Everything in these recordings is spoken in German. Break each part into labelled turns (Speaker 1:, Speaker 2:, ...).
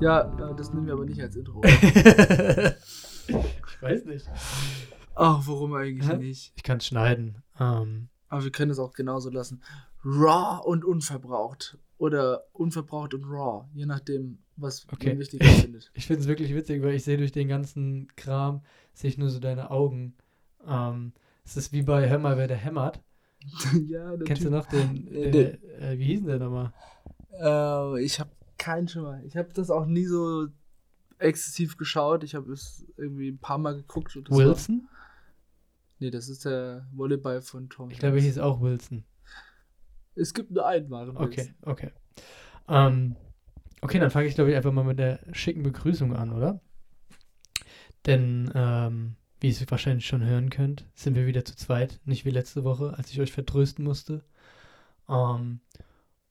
Speaker 1: Ja, äh, das nehmen wir aber nicht als Intro.
Speaker 2: ich weiß nicht.
Speaker 1: Ach, warum eigentlich
Speaker 2: Hä?
Speaker 1: nicht?
Speaker 2: Ich kann es schneiden. Ähm,
Speaker 1: Aber wir können es auch genauso lassen. Raw und unverbraucht. Oder unverbraucht und raw. Je nachdem, was
Speaker 2: Okay.
Speaker 1: man wichtiger findet.
Speaker 2: ich finde es wirklich witzig, weil ich sehe durch den ganzen Kram, sehe ich nur so deine Augen. Ähm, es ist wie bei Hör mal, wer der hämmert.
Speaker 1: ja, der
Speaker 2: Kennst du
Speaker 1: Typ.
Speaker 2: noch den,
Speaker 1: Äh,
Speaker 2: der, äh, wie hieß denn der nochmal?
Speaker 1: Äh, ich habe keinen Schimmer. Ich habe das auch nie so exzessiv geschaut. Ich habe es irgendwie ein paar Mal geguckt. Das War,
Speaker 2: Wilson?
Speaker 1: nee, das ist der Volleyball von Tom.
Speaker 2: Ich glaube, er hieß auch Wilson.
Speaker 1: Es gibt nur einen wahren
Speaker 2: Okay, okay. Ähm, okay, dann fange ich, glaube ich, einfach mal mit der schicken Begrüßung an, oder? Denn, ähm, wie ihr es wahrscheinlich schon hören könnt, sind wir wieder zu zweit. Nicht wie letzte Woche, als ich euch vertrösten musste. Ähm,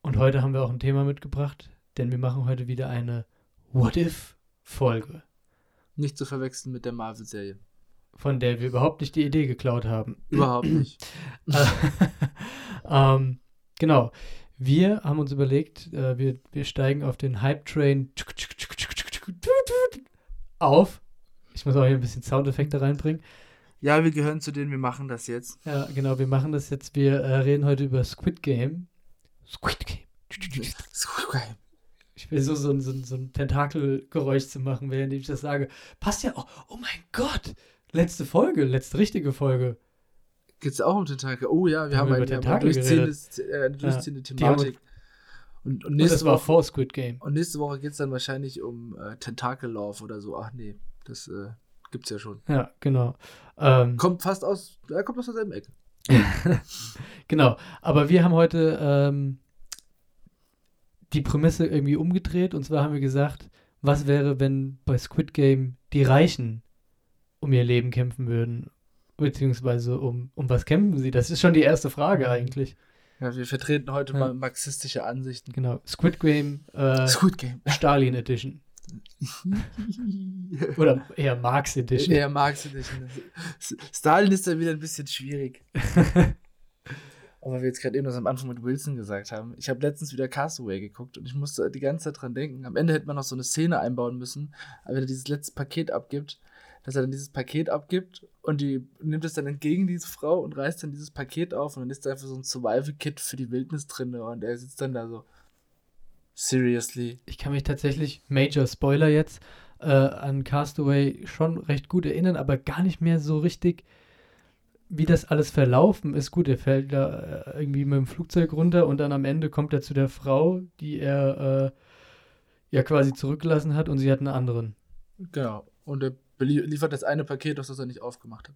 Speaker 2: und heute haben wir auch ein Thema mitgebracht, denn wir machen heute wieder eine What-If-Folge,
Speaker 1: Nicht zu verwechseln mit der Marvel-Serie.
Speaker 2: von der wir überhaupt nicht die Idee geklaut haben.
Speaker 1: Überhaupt nicht.
Speaker 2: Äh, ähm, genau. Wir haben uns überlegt, äh, wir, wir steigen auf den Hype-Train auf. Ich muss auch hier ein bisschen Soundeffekte reinbringen.
Speaker 1: Ja, wir gehören zu denen, wir machen das jetzt.
Speaker 2: Ja, genau, wir machen das jetzt. Wir äh, reden heute über Squid Game. Squid Game. Ich will so, so, ein- so, so ein Tentakelgeräusch zu machen, während ich das sage. Passt ja auch. Oh mein Gott! Letzte Folge, letzte richtige Folge.
Speaker 1: Geht's auch um Tentakel? Oh ja, wir
Speaker 2: Haben
Speaker 1: haben,
Speaker 2: wir
Speaker 1: eine,
Speaker 2: Tentakel
Speaker 1: durchziehende, äh, durchziehende
Speaker 2: haben-
Speaker 1: Thematik. Und, und,
Speaker 2: Und
Speaker 1: nächste
Speaker 2: das war
Speaker 1: Woche,
Speaker 2: vor Squid Game.
Speaker 1: und nächste Woche geht es dann wahrscheinlich um äh, Tentakellauf oder so. Ach nee, das äh, gibt's ja schon.
Speaker 2: Ja, genau. Ähm,
Speaker 1: Kommt fast aus, er kommt aus derselben Ecke.
Speaker 2: genau, aber wir haben heute ähm, die Prämisse irgendwie umgedreht und zwar haben wir gesagt, was wäre, wenn bei Squid Game die Reichen um ihr Leben kämpfen würden? Beziehungsweise um, um was kämpfen sie? Das ist schon die erste Frage eigentlich.
Speaker 1: Ja, wir vertreten heute
Speaker 2: Ja.
Speaker 1: mal marxistische Ansichten.
Speaker 2: Genau, Squid Game äh,
Speaker 1: Squid Game.
Speaker 2: Stalin Edition. Oder eher Marx Edition.
Speaker 1: Er mag sie nicht. Stalin ist dann wieder ein bisschen schwierig. Aber wir jetzt gerade eben das am Anfang mit Wilson gesagt haben. Ich habe letztens wieder Castaway geguckt und ich musste die ganze Zeit dran denken. Am Ende hätte man noch so eine Szene einbauen müssen, aber wenn er dieses letzte Paket abgibt, dass er dann dieses Paket abgibt und die nimmt es dann entgegen, diese Frau, und reißt dann dieses Paket auf und dann ist da einfach so ein Survival-Kit für die Wildnis drin und er sitzt dann da so. Seriously.
Speaker 2: Ich kann mich tatsächlich, Major Spoiler jetzt, äh, an Castaway schon recht gut erinnern, aber gar nicht mehr so richtig, wie das alles verlaufen ist. Gut, er fällt da äh, irgendwie mit dem Flugzeug runter und dann am Ende kommt er zu der Frau, die er äh, ja quasi zurückgelassen hat und sie hat einen anderen.
Speaker 1: Genau. Und er liefert das eine Paket, das er nicht aufgemacht hat.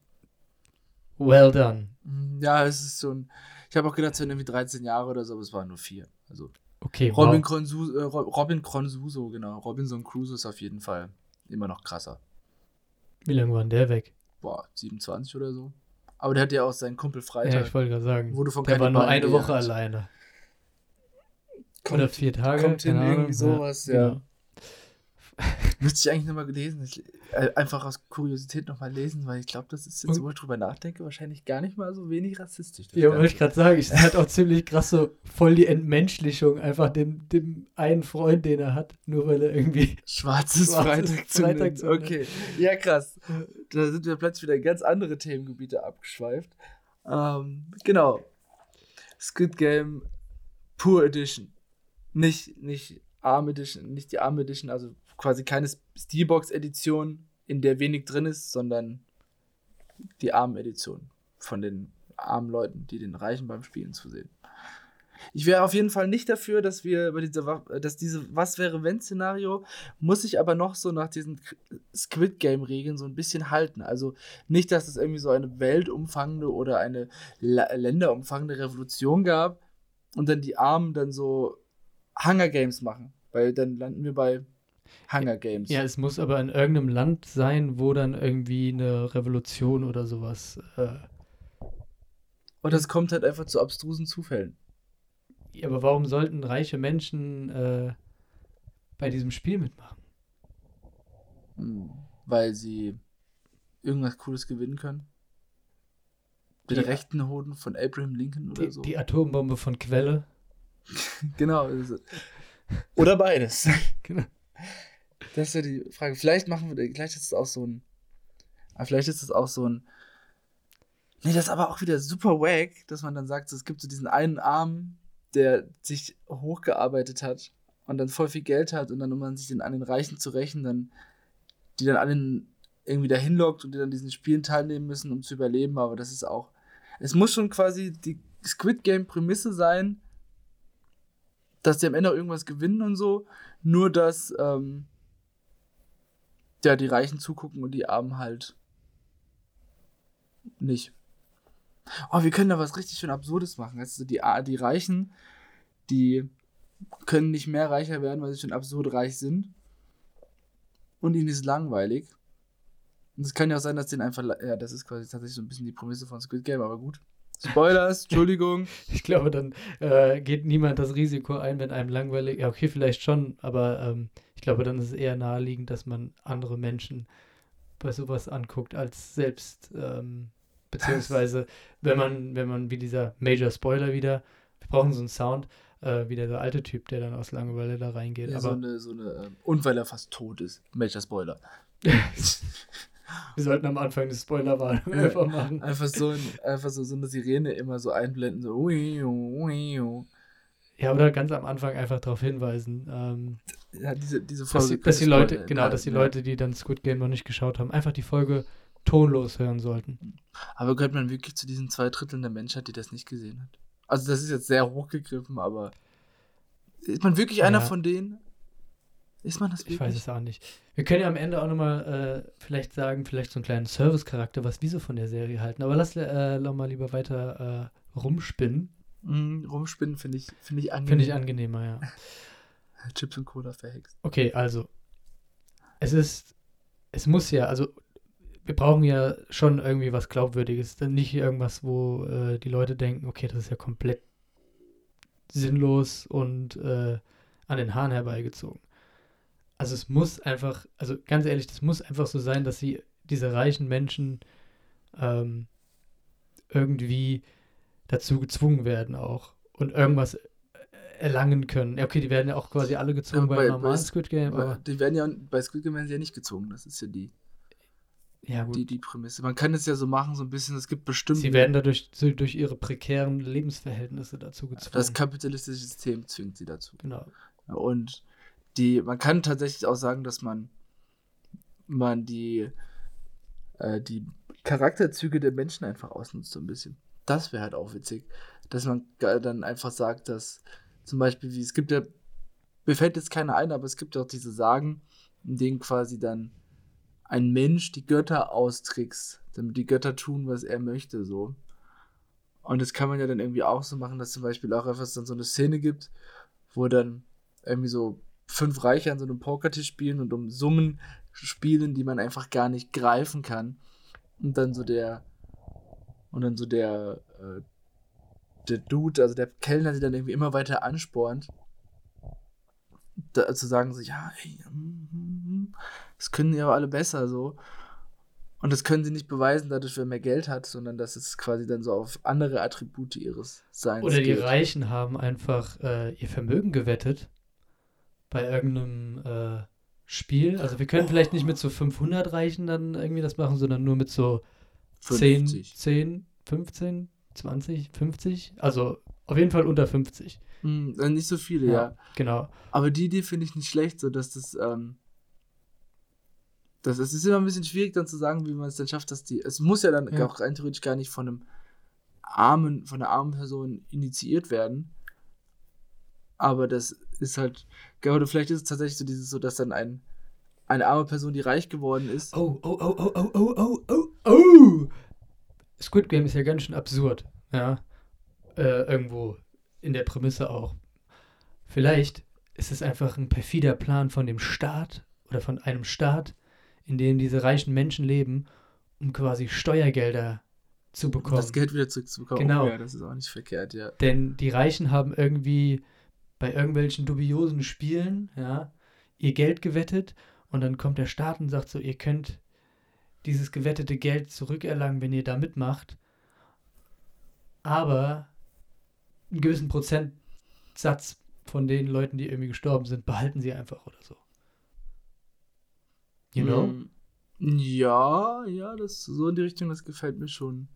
Speaker 2: Well done.
Speaker 1: Mm, Ja, es ist so ein. Ich habe auch gedacht, es wären irgendwie 13 Jahre oder so, aber es waren nur vier. Also
Speaker 2: Okay,
Speaker 1: Robin,
Speaker 2: wow.
Speaker 1: Cronsu, äh, Ro- Robin Cronsuso, genau. Robinson Crusoe ist auf jeden Fall immer noch krasser.
Speaker 2: Wie lange war denn der weg?
Speaker 1: Boah, 27 oder so. Aber der hat ja auch seinen Kumpel
Speaker 2: Ja,
Speaker 1: Freitag.
Speaker 2: ich wollte gerade sagen.
Speaker 1: Wurde von
Speaker 2: Der war nur eine Woche alleine.
Speaker 1: Kommt-
Speaker 2: Oder vier Tage.
Speaker 1: kommt hin, irgendwie sowas, ja.
Speaker 2: genau.
Speaker 1: Müsste ich eigentlich nochmal gelesen. Ich, äh, einfach aus Kuriosität nochmal lesen, weil ich glaube, das ist jetzt, wo ich drüber nachdenke, wahrscheinlich gar nicht mal so wenig rassistisch.
Speaker 2: Ja, wollte ich gerade sagen, es halt auch ziemlich krass so voll die Entmenschlichung einfach dem, dem einen Freund, den er hat, nur weil er irgendwie.
Speaker 1: Schwarzes,
Speaker 2: Schwarzes
Speaker 1: Freitag, zu
Speaker 2: Freitag zu.
Speaker 1: Okay, ja krass. Da sind wir plötzlich wieder in ganz andere Themengebiete abgeschweift. Ähm, genau. Squid Game Pure Edition. Nicht, nicht Arm Edition, nicht die Arm Edition, also quasi keine Steelbox-Edition, in der wenig drin ist, sondern die Arm-Edition von den armen Leuten, die den Reichen beim Spielen zu sehen. Ich wäre auf jeden Fall nicht dafür, dass wir über diese, dass diese Was wäre wenn Szenario muss ich aber noch so nach diesen Squid Game Regeln so ein bisschen halten. Also nicht, dass es irgendwie so eine weltumfangende oder eine länderumfangende Revolution gab und dann die Armen dann so Hunger Games machen, weil dann landen wir bei Hunger Games.
Speaker 2: Ja, es muss aber in irgendeinem Land sein, wo dann irgendwie eine Revolution oder sowas. Äh,
Speaker 1: Und das kommt halt einfach zu abstrusen Zufällen.
Speaker 2: ja, aber warum sollten reiche Menschen äh, bei diesem Spiel mitmachen?
Speaker 1: Hm, Weil sie irgendwas Cooles gewinnen können. Den
Speaker 2: Die-
Speaker 1: rechten Hoden von Abraham Lincoln oder
Speaker 2: Die,
Speaker 1: so.
Speaker 2: die Atombombe von Quelle.
Speaker 1: Genau. also- Oder beides.
Speaker 2: Genau.
Speaker 1: Das ist ja die Frage. Vielleicht machen wir, vielleicht ist es auch so ein, vielleicht ist es auch so ein, nee, das ist aber auch wieder super wack, dass man dann sagt, es gibt so diesen einen Arm, der sich hochgearbeitet hat und dann voll viel Geld hat und dann, um man sich den, an den Reichen zu rächen, dann, die dann allen irgendwie dahin lockt und die dann diesen Spielen teilnehmen müssen, um zu überleben, aber das ist auch, es muss schon quasi die Squid Game Prämisse sein, dass die am Ende auch irgendwas gewinnen und so, nur dass, ähm, ja, die Reichen zugucken und die Armen halt nicht. Oh, wir können da was richtig schön Absurdes machen. Also die, die Reichen, die können nicht mehr reicher werden, weil sie schon absurd reich sind. Und ihnen ist langweilig. Und es kann ja auch sein, dass denen einfach. Ja, das ist quasi tatsächlich so ein bisschen die Prämisse von Squid Game, aber gut. Spoilers, Entschuldigung.
Speaker 2: Ich glaube, dann äh, geht niemand das Risiko ein, wenn einem langweilig. Ja, okay, vielleicht schon, aber ähm, ich glaube, dann ist es eher naheliegend, dass man andere Menschen bei sowas anguckt, als selbst. Ähm, beziehungsweise, wenn man, wenn man wie dieser Major Spoiler wieder, wir brauchen so einen Sound, äh, wie der alte Typ, der dann aus Langeweile da reingeht.
Speaker 1: Ja,
Speaker 2: aber,
Speaker 1: so eine, so eine, ähm, und weil er fast tot ist. Major Spoiler.
Speaker 2: Wir sollten am Anfang eine Spoilerwarnung einfach machen.
Speaker 1: Einfach so, ein, einfach so, so eine Sirene immer so einblenden, so ui, ui, ui.
Speaker 2: Ja, oder ganz am Anfang einfach darauf hinweisen. Ähm,
Speaker 1: ja, diese, diese
Speaker 2: Folge. Dass, die, dass die Leute, genau, dass die ja. Leute, die dann Squid Game noch nicht geschaut haben, einfach die Folge tonlos hören sollten.
Speaker 1: Aber gehört man wirklich zu diesen zwei Dritteln der Menschheit, die das nicht gesehen hat? Also, das ist jetzt sehr hochgegriffen, aber ist man wirklich ja. einer von denen? Ist man das wirklich?
Speaker 2: Ich weiß es auch nicht. Wir können ja am Ende auch nochmal äh, vielleicht sagen, vielleicht so einen kleinen Service-Charakter, was wir so von der Serie halten. Aber lass äh, mal lieber weiter äh, rumspinnen.
Speaker 1: Mm, rumspinnen finde ich, find ich
Speaker 2: angenehmer. Finde ich angenehmer, ja.
Speaker 1: Chips und Cola verhext.
Speaker 2: Okay, also. Es ist. Es muss ja, also. Wir brauchen ja schon irgendwie was Glaubwürdiges. Nicht irgendwas, wo äh, die Leute denken, okay, das ist ja komplett sinnlos und äh, an den Haaren herbeigezogen also es muss einfach, also ganz ehrlich, das muss einfach so sein, dass sie diese reichen Menschen ähm, irgendwie dazu gezwungen werden auch und irgendwas erlangen können. Ja, okay, die werden ja auch quasi alle gezwungen ja, bei, bei normalen bei,
Speaker 1: Squid Game. Bei, die werden ja bei Squid Game werden sie ja nicht gezwungen. Das ist ja die, ja, gut. Die, die Prämisse. Man kann es ja so machen, so ein bisschen, es gibt bestimmt.
Speaker 2: Sie werden dadurch so, durch ihre prekären Lebensverhältnisse dazu gezwungen.
Speaker 1: Das kapitalistische System zwingt sie dazu.
Speaker 2: Genau.
Speaker 1: Und die, man kann tatsächlich auch sagen, dass man, man die, äh, die Charakterzüge der Menschen einfach ausnutzt, so ein bisschen. Das wäre halt auch witzig, dass man dann einfach sagt, dass zum Beispiel, wie es gibt ja, mir fällt jetzt keiner ein, aber es gibt auch diese Sagen, in denen quasi dann ein Mensch die Götter austrickst, damit die Götter tun, was er möchte, so. Und das kann man ja dann irgendwie auch so machen, dass zum Beispiel auch einfach dann so eine Szene gibt, wo dann irgendwie so fünf Reiche an so einem Pokertisch spielen und um Summen spielen, die man einfach gar nicht greifen kann. Und dann so der und dann so der äh, der Dude, also der Kellner, der dann irgendwie immer weiter anspornt, da, zu sagen so, ja, ey, mm, mm, mm, das können aber alle besser so. Und das können sie nicht beweisen, dadurch, wer mehr Geld hat, sondern dass es quasi dann so auf andere Attribute ihres Seins
Speaker 2: Oder die geht. Reichen haben einfach äh, ihr Vermögen gewettet bei irgendeinem äh, Spiel. Also wir können oh. vielleicht nicht mit so 500 Reichen dann irgendwie das machen, sondern nur mit so 50. 10, 10, 15, 20, 50. Also auf jeden Fall unter 50.
Speaker 1: Hm, nicht so viele, ja, ja.
Speaker 2: Genau.
Speaker 1: Aber die Idee finde ich nicht schlecht, so dass das, ähm, das, es ist immer ein bisschen schwierig dann zu sagen, wie man es dann schafft, dass die, es muss ja dann ja. auch rein theoretisch gar nicht von einem armen, von einer armen Person initiiert werden. Aber das ist halt, oder vielleicht ist es tatsächlich so dieses so, dass dann ein, eine arme Person, die reich geworden ist.
Speaker 2: Oh, oh, oh, oh, oh, oh, oh, oh, oh. Squid Game ist ja ganz schön absurd, ja. Äh, irgendwo in der Prämisse auch. Vielleicht ist es einfach ein perfider Plan von dem Staat oder von einem Staat, in dem diese reichen Menschen leben, um quasi Steuergelder zu bekommen.
Speaker 1: Das Geld wieder zurückzubekommen.
Speaker 2: Genau.
Speaker 1: Oh, ja, das ist auch nicht verkehrt, ja.
Speaker 2: Denn die Reichen haben irgendwie bei irgendwelchen dubiosen Spielen, ja, ihr Geld gewettet und dann kommt der Staat und sagt so, ihr könnt dieses gewettete Geld zurückerlangen, wenn ihr da mitmacht, aber einen gewissen Prozentsatz von den Leuten, die irgendwie gestorben sind, behalten sie einfach oder so. You know?
Speaker 1: Mm, Ja, ja, das so in die Richtung, das gefällt mir schon.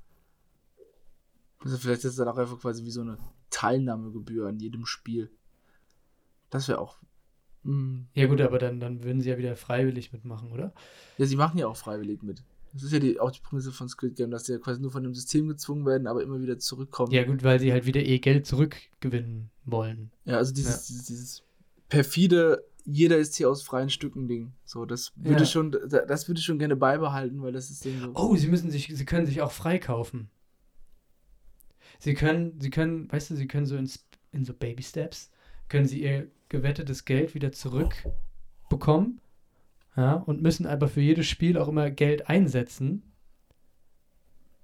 Speaker 1: Also vielleicht ist es dann auch einfach quasi wie so eine Teilnahmegebühr an jedem Spiel. Das wäre auch. mm.
Speaker 2: Ja, gut, aber dann, dann würden sie ja wieder freiwillig mitmachen, oder?
Speaker 1: Ja, sie machen ja auch freiwillig mit. Das ist ja die, auch die Prämisse von Squid Game, dass sie ja quasi nur von dem System gezwungen werden, aber immer wieder zurückkommen.
Speaker 2: Ja, gut, weil sie halt wieder ihr Geld zurückgewinnen wollen.
Speaker 1: Ja, also dieses,
Speaker 2: Ja.
Speaker 1: dieses, dieses perfide, jeder ist hier aus freien Stücken Ding. So, das würde
Speaker 2: Ja.
Speaker 1: schon, das würde ich schon gerne beibehalten, weil das ist Ding so.
Speaker 2: Oh, sie müssen sich, sie können sich auch freikaufen. Sie können, sie können, weißt du, sie können so in, in so Baby Steps, können sie ihr gewettetes Geld wieder zurückbekommen. Ja, und müssen aber für jedes Spiel auch immer Geld einsetzen.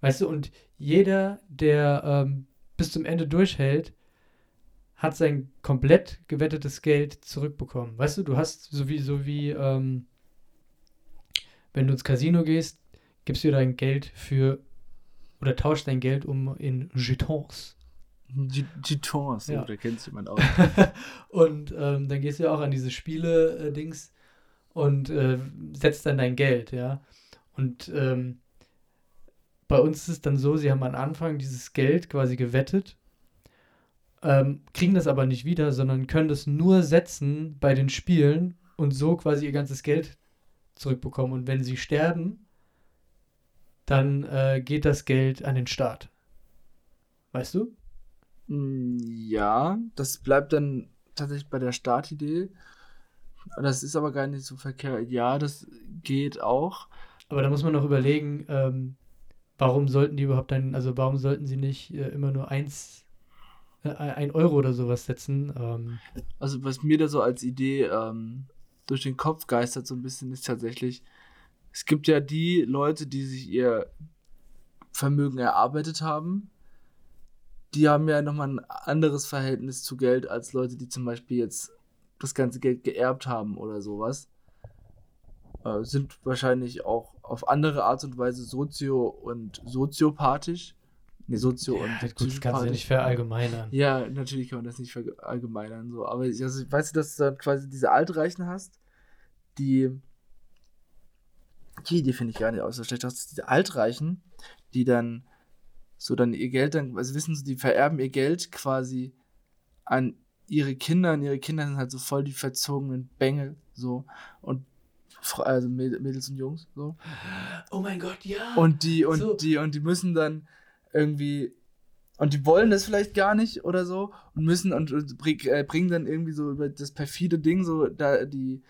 Speaker 2: Weißt du, und jeder, der ähm, bis zum Ende durchhält, hat sein komplett gewettetes Geld zurückbekommen. Weißt du, du hast so wie, so wie, ähm, wenn du ins Casino gehst, gibst du dein Geld für oder tauschst dein Geld um in Jetons.
Speaker 1: G- G-Tons,
Speaker 2: Ja.
Speaker 1: ja. da kennt jemand aus.
Speaker 2: und ähm, dann gehst du ja auch an diese Spiele-Dings und äh, setzt dann dein Geld, ja. Und ähm, bei uns ist es dann so, sie haben am Anfang dieses Geld quasi gewettet, ähm, kriegen das aber nicht wieder, sondern können das nur setzen bei den Spielen und so quasi ihr ganzes Geld zurückbekommen. Und wenn sie sterben, dann äh, geht das Geld an den Staat. Weißt du?
Speaker 1: Mm, Ja, das bleibt dann tatsächlich bei der Startidee. Das ist aber gar nicht so verkehrt. Ja, das geht auch.
Speaker 2: Aber da muss man noch überlegen, ähm, warum sollten die überhaupt dann, also warum sollten sie nicht äh, immer nur eins, äh, ein Euro oder sowas setzen? Ähm,
Speaker 1: Also, was mir da so als Idee ähm, durch den Kopf geistert, so ein bisschen, ist tatsächlich, es gibt ja die Leute, die sich ihr Vermögen erarbeitet haben. Die haben ja nochmal ein anderes Verhältnis zu Geld als Leute, die zum Beispiel jetzt das ganze Geld geerbt haben oder sowas. Äh, sind wahrscheinlich auch auf andere Art und Weise sozio- und soziopathisch. Ne, sozio-
Speaker 2: ja,
Speaker 1: und
Speaker 2: gut, das kannst du nicht verallgemeinern.
Speaker 1: Ja, natürlich kann man das nicht verallgemeinern, so. Aber ich- also, weißt du, dass du dann quasi diese Altreichen hast, die. Die Idee finde ich gar nicht auch so schlecht. Du hast diese Altreichen, die dann so dann ihr Geld dann, also wissen sie, die vererben ihr Geld quasi an ihre Kinder und ihre Kinder sind halt so voll die verzogenen Bengel, so. Und also Mäd- Mädels und Jungs, so.
Speaker 2: Oh mein Gott, ja!
Speaker 1: Und die, und
Speaker 2: So.
Speaker 1: die, und die müssen dann irgendwie, und die wollen das vielleicht gar nicht oder so, und müssen und, und äh, bringen dann irgendwie so über das perfide Ding so, da die,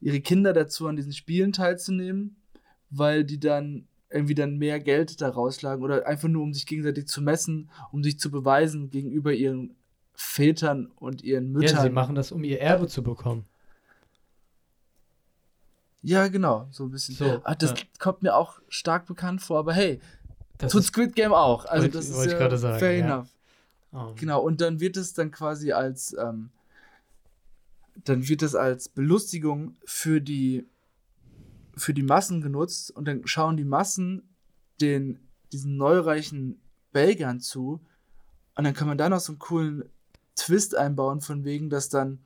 Speaker 1: ihre Kinder dazu an diesen Spielen teilzunehmen, weil die dann irgendwie dann mehr Geld da rausschlagen oder einfach nur um sich gegenseitig zu messen, um sich zu beweisen gegenüber ihren Vätern und ihren
Speaker 2: ja, sie
Speaker 1: Müttern.
Speaker 2: machen das, um ihr Erbe zu bekommen.
Speaker 1: Ja, genau, so ein bisschen.
Speaker 2: So,
Speaker 1: ah, das
Speaker 2: ja.
Speaker 1: kommt mir auch stark bekannt vor, aber hey,
Speaker 2: Das
Speaker 1: tut Squid Game auch. Also
Speaker 2: Wollte-
Speaker 1: das ist
Speaker 2: wollte ich
Speaker 1: ja
Speaker 2: gerade sagen,
Speaker 1: fair
Speaker 2: ja.
Speaker 1: enough.
Speaker 2: ähm,
Speaker 1: Genau, und dann wird es dann quasi als, ähm, dann wird es als Belustigung für die, für die Massen genutzt und dann schauen die Massen den, diesen neureichen Belgern zu und dann kann man da noch so einen coolen Twist einbauen von wegen, dass dann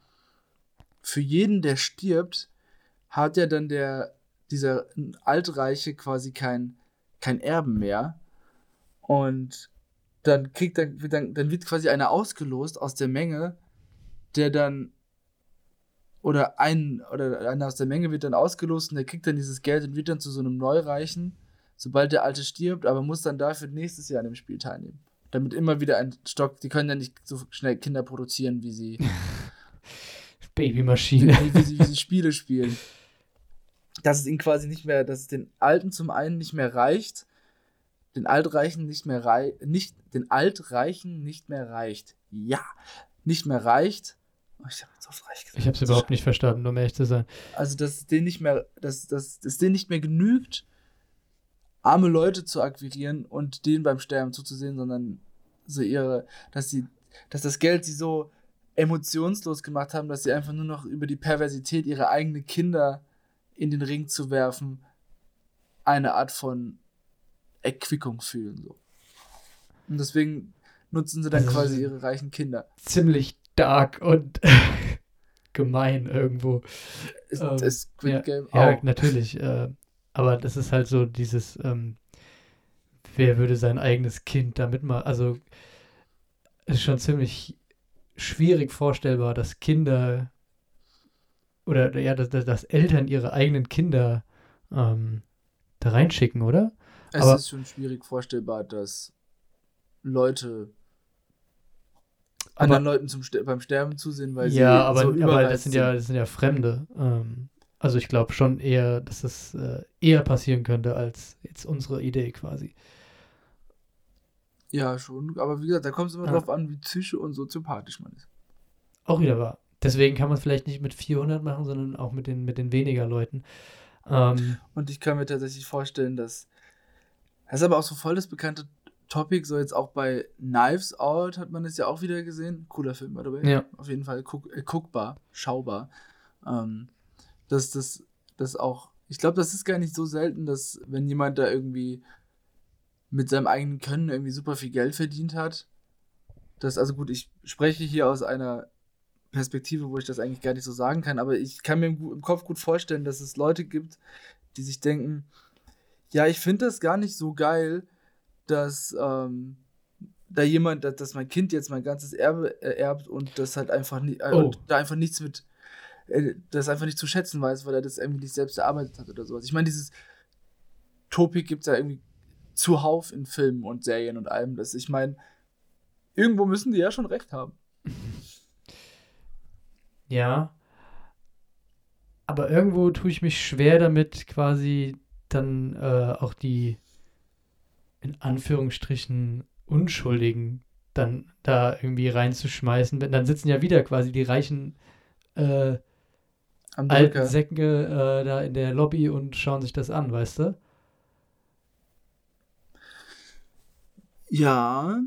Speaker 1: für jeden, der stirbt, hat ja dann der, dieser Altreiche quasi kein, kein Erben mehr und dann kriegt dann, dann, dann wird quasi einer ausgelost aus der Menge, der dann oder ein oder einer aus der Menge wird dann ausgelost und der kriegt dann dieses Geld und wird dann zu so einem Neureichen, sobald der Alte stirbt, aber muss dann dafür nächstes Jahr an dem Spiel teilnehmen. Damit immer wieder ein Stock, die können ja nicht so schnell Kinder produzieren, wie sie,
Speaker 2: Babymaschine.
Speaker 1: wie, wie sie, wie sie Spiele spielen. Dass es ihnen quasi nicht mehr, dass es den Alten zum einen nicht mehr reicht, den Altreichen nicht mehr rei nicht, den Altreichen nicht mehr reicht. Ja, nicht mehr reicht. Oh, ich habe aufs Reich gesagt.
Speaker 2: Ich habe es überhaupt nicht verstanden, um ehrlich zu sein.
Speaker 1: Also, dass es denen nicht mehr, dass, dass es denen nicht mehr genügt, arme Leute zu akquirieren und denen beim Sterben zuzusehen, sondern so ihre, dass sie, dass das Geld sie so emotionslos gemacht haben, dass sie einfach nur noch über die Perversität ihrer eigenen Kinder in den Ring zu werfen, eine Art von Erquickung fühlen. So. Und deswegen nutzen sie dann
Speaker 2: Also,
Speaker 1: quasi ihre reichen Kinder.
Speaker 2: Ziemlich dark und gemein irgendwo.
Speaker 1: Ist,
Speaker 2: Ähm,
Speaker 1: ist Squid
Speaker 2: ja,
Speaker 1: Game
Speaker 2: Ja,
Speaker 1: auch.
Speaker 2: natürlich. Äh, aber das ist halt so dieses, ähm, wer würde sein eigenes Kind damit mal, also es ist schon ziemlich schwierig vorstellbar, dass Kinder oder ja, dass, dass, dass Eltern ihre eigenen Kinder ähm, da reinschicken, oder?
Speaker 1: Es
Speaker 2: aber-
Speaker 1: ist schon schwierig vorstellbar, dass Leute anderen Leuten zum beim Sterben zusehen, weil sie
Speaker 2: ja, aber,
Speaker 1: so
Speaker 2: aber das sind ja, das sind ja Fremde. Ähm, also ich glaube schon eher, dass das äh, eher passieren könnte als jetzt unsere Idee quasi.
Speaker 1: Ja, schon. Aber wie gesagt, da kommt es immer
Speaker 2: Ja.
Speaker 1: drauf an, wie psychisch und soziopathisch man ist.
Speaker 2: Auch wieder wahr. Deswegen kann man es vielleicht nicht mit 400 machen, sondern auch mit den, mit den weniger Leuten. Ähm,
Speaker 1: Und ich kann mir tatsächlich vorstellen, dass. Das ist aber auch so voll das bekannte Topic, so jetzt auch bei Knives Out hat man es ja auch wieder gesehen. Cooler Film, by the way.
Speaker 2: Ja.
Speaker 1: Auf jeden Fall guck, äh, guckbar, schaubar. Ähm, dass das, das auch. Ich glaube, das ist gar nicht so selten, dass wenn jemand da irgendwie mit seinem eigenen Können irgendwie super viel Geld verdient hat, dass, also gut, ich spreche hier aus einer Perspektive, wo ich das eigentlich gar nicht so sagen kann, aber ich kann mir im, im Kopf gut vorstellen, dass es Leute gibt, die sich denken, ja, ich finde das gar nicht so geil, dass ähm, da jemand, dass, dass mein Kind jetzt mein ganzes Erbe äh, erbt und das halt einfach nicht, äh,
Speaker 2: Oh.
Speaker 1: und da einfach nichts mit, äh, das einfach nicht zu schätzen weiß, weil er das irgendwie nicht selbst erarbeitet hat oder sowas. Ich meine, dieses Topik gibt es ja irgendwie zuhauf in Filmen und Serien und allem. Das, ich meine, irgendwo müssen die ja schon recht haben.
Speaker 2: ja. Aber irgendwo tue ich mich schwer damit, quasi dann äh, auch die in Anführungsstrichen Unschuldigen dann da irgendwie reinzuschmeißen. Denn Dann sitzen ja wieder quasi die reichen äh,
Speaker 1: Am
Speaker 2: alten. Säcke äh, da in der Lobby und schauen sich das an, weißt du?
Speaker 1: Ja.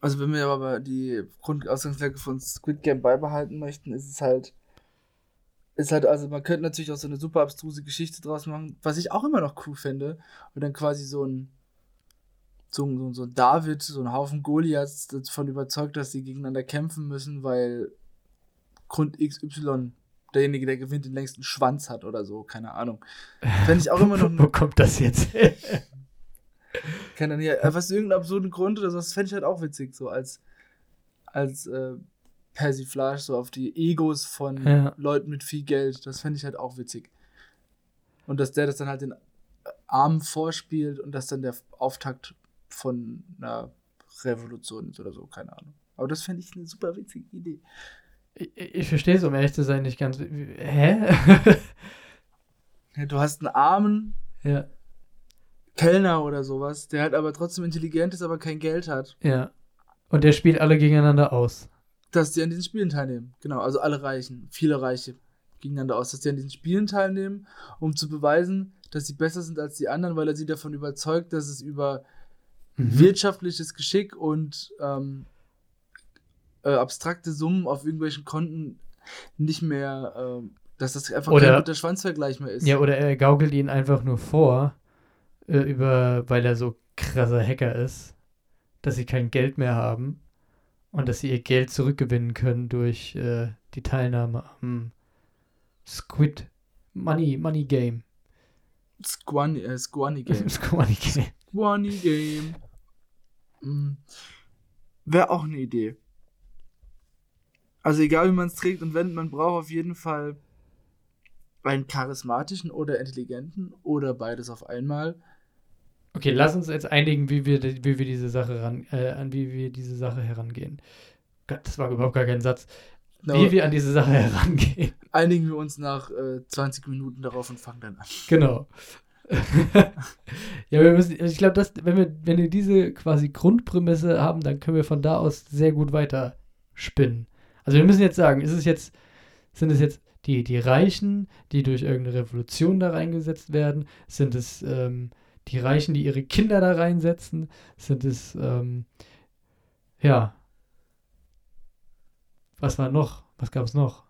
Speaker 1: Also wenn wir aber die Grundausgangslage von Squid Game beibehalten möchten, ist es halt, ist halt, also man könnte natürlich auch so eine super abstruse Geschichte draus machen, was ich auch immer noch cool finde, und dann quasi so ein, so so so David, so ein Haufen Goliaths davon überzeugt, dass sie gegeneinander kämpfen müssen, weil Grund XY derjenige, der gewinnt, den längsten Schwanz hat oder so, keine Ahnung. Fände ich auch immer noch
Speaker 2: Wo kommt das jetzt?
Speaker 1: Kann dann ja, äh, was irgendeinen absurden Grund oder so, das fände ich halt auch witzig, so als, als äh, Persiflage so auf die Egos von
Speaker 2: Ja.
Speaker 1: Leuten mit viel Geld. Das fände ich halt auch witzig. Und dass der das dann halt den Armen vorspielt und das dann der Auftakt von einer Revolution ist oder so, keine Ahnung. Aber das fände ich eine super witzige Idee.
Speaker 2: Ich, ich verstehe es, um ehrlich zu sein, nicht ganz. Hä?
Speaker 1: Du hast einen armen
Speaker 2: ja,
Speaker 1: Kellner oder sowas, der halt aber trotzdem intelligent ist, aber kein Geld hat,
Speaker 2: ja. Und der spielt alle gegeneinander aus.
Speaker 1: dass die an diesen Spielen teilnehmen. Genau, also alle Reichen, viele Reiche gegeneinander aus, dass die an diesen Spielen teilnehmen, um zu beweisen, dass sie besser sind als die anderen, weil er sie davon überzeugt, dass es über
Speaker 2: Mhm.
Speaker 1: wirtschaftliches Geschick und ähm, äh, abstrakte Summen auf irgendwelchen Konten nicht mehr, ähm, dass das einfach
Speaker 2: Oder-
Speaker 1: kein guter Schwanzvergleich mehr ist.
Speaker 2: Ja, oder er gaukelt ihn einfach nur vor, äh, über, weil er so krasser Hacker ist, dass sie kein Geld mehr haben und dass sie ihr Geld zurückgewinnen können durch äh, die Teilnahme am Squid Money Money Game.
Speaker 1: Squani, äh, Squani Game.
Speaker 2: Squid Money Game.
Speaker 1: Squani Game. Mhm. Wäre auch eine Idee. Also egal wie man es trägt und wendet, man braucht auf jeden Fall einen charismatischen oder intelligenten oder beides auf einmal.
Speaker 2: Okay, lass uns jetzt einigen, wie wir, wie wir diese Sache ran, äh, an wie wir diese Sache herangehen. Das war überhaupt gar kein Satz.
Speaker 1: Na,
Speaker 2: Wie wir an diese Sache herangehen.
Speaker 1: einigen wir uns nach äh, 20 Minuten darauf und fangen dann an.
Speaker 2: Genau. Ja, wir müssen, ich glaube, dass, wenn wir, wenn wir diese quasi Grundprämisse haben, dann können wir von da aus sehr gut weiter spinnen. Also wir müssen jetzt sagen, ist es jetzt, sind es jetzt die, die Reichen, die durch irgendeine Revolution da reingesetzt werden? Sind es ähm, die Reichen, die ihre Kinder da reinsetzen? Sind es, ähm, ja, was war noch? Was gab es noch?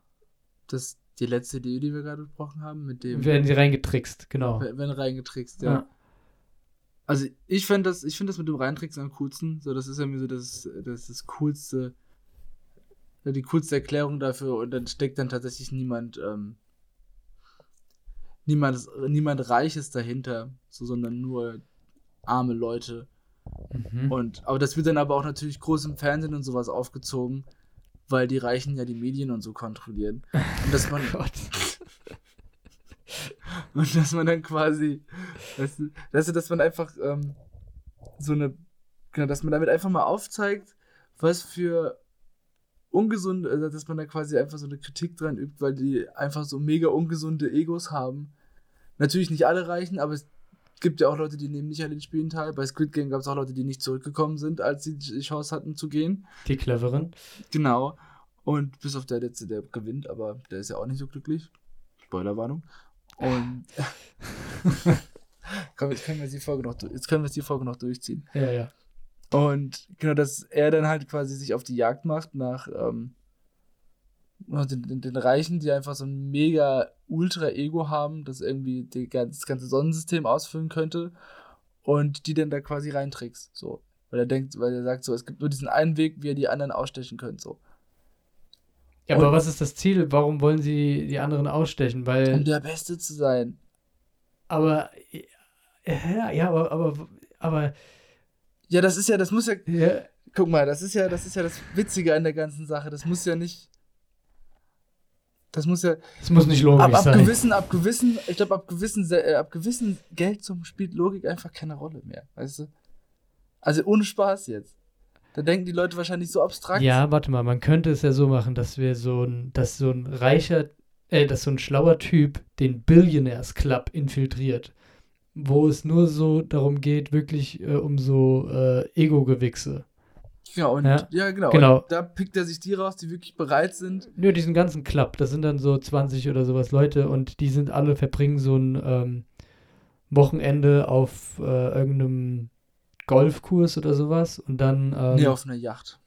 Speaker 1: Das die letzte Idee, die wir gerade besprochen haben, mit dem
Speaker 2: Werden sie reingetrickst, genau.
Speaker 1: wenn reingetrickst, ja.
Speaker 2: Ja.
Speaker 1: Also ich fände das, ich finde das mit dem Reintricksen am coolsten. So, das ist ja mir so das, das, das coolste die coolste Erklärung dafür und dann steckt dann tatsächlich niemand, ähm, niemand, niemand Reiches dahinter, so, sondern nur arme Leute.
Speaker 2: Mhm.
Speaker 1: Und, aber das wird dann aber auch natürlich groß im Fernsehen und sowas aufgezogen, weil die Reichen ja die Medien und so kontrollieren. Und dass man,
Speaker 2: Gott.
Speaker 1: und dass man dann quasi, weißt du, du, dass man einfach ähm, so eine, genau, dass man damit einfach mal aufzeigt, was für ungesunde, also dass man da quasi einfach so eine Kritik dran übt, weil die einfach so mega ungesunde Egos haben. Natürlich nicht alle Reichen, aber es gibt ja auch Leute, die nehmen nicht an den Spielen teil. Bei Squid Game gab es auch Leute, die nicht zurückgekommen sind, als sie die Chance hatten zu gehen.
Speaker 2: Die Cleveren.
Speaker 1: Genau. Und bis auf der letzte, der gewinnt, aber der ist ja auch nicht so glücklich. Spoilerwarnung. Und Komm, jetzt können wir die Folge noch, jetzt können wir die Folge noch durchziehen.
Speaker 2: Ja, ja.
Speaker 1: Und genau, dass er dann halt quasi sich auf die Jagd macht nach ähm, nach den, den, Reichen, die einfach so ein mega Ultra-Ego haben, das irgendwie die das ganze Sonnensystem ausfüllen könnte und die dann da quasi reintrickst. So. Weil er denkt, weil er sagt so, es gibt nur diesen einen Weg, wie ihr die anderen ausstechen könnt. So.
Speaker 2: Ja, aber
Speaker 1: Und-
Speaker 2: was ist das Ziel? Warum wollen sie die anderen ausstechen?
Speaker 1: Um
Speaker 2: Weil,
Speaker 1: der Beste zu sein.
Speaker 2: aber, ja, ja, aber, aber, aber,
Speaker 1: Ja, das ist ja, das muss ja,
Speaker 2: ja,
Speaker 1: guck mal, das ist ja, das ist ja das Witzige an der ganzen Sache. Das muss ja nicht. Das muss ja.
Speaker 2: es muss nicht logisch
Speaker 1: Ab, ab
Speaker 2: sein.
Speaker 1: gewissen, ab gewissen, ich glaube, ab gewissen, Se- äh, ab gewissen Geldsummen spielt Logik einfach keine Rolle mehr, weißt du? Also ohne Spaß jetzt. Da denken die Leute wahrscheinlich so abstrakt.
Speaker 2: Ja, warte mal, man könnte es ja so machen, dass wir so ein, dass so ein reicher, äh, dass so ein schlauer Typ den Billionaires Club infiltriert, wo es nur so darum geht, wirklich äh, um so äh, Ego-Gewichse.
Speaker 1: Genau, und,
Speaker 2: Ja.
Speaker 1: ja, genau.
Speaker 2: Genau.
Speaker 1: Da pickt er sich die raus, die wirklich bereit sind.
Speaker 2: Nur diesen ganzen Club, das sind dann so 20 oder sowas Leute und die sind alle, verbringen so ein ähm, Wochenende auf äh, irgendeinem Golfkurs oder sowas und dann. Ähm,
Speaker 1: nee, auf einer Yacht.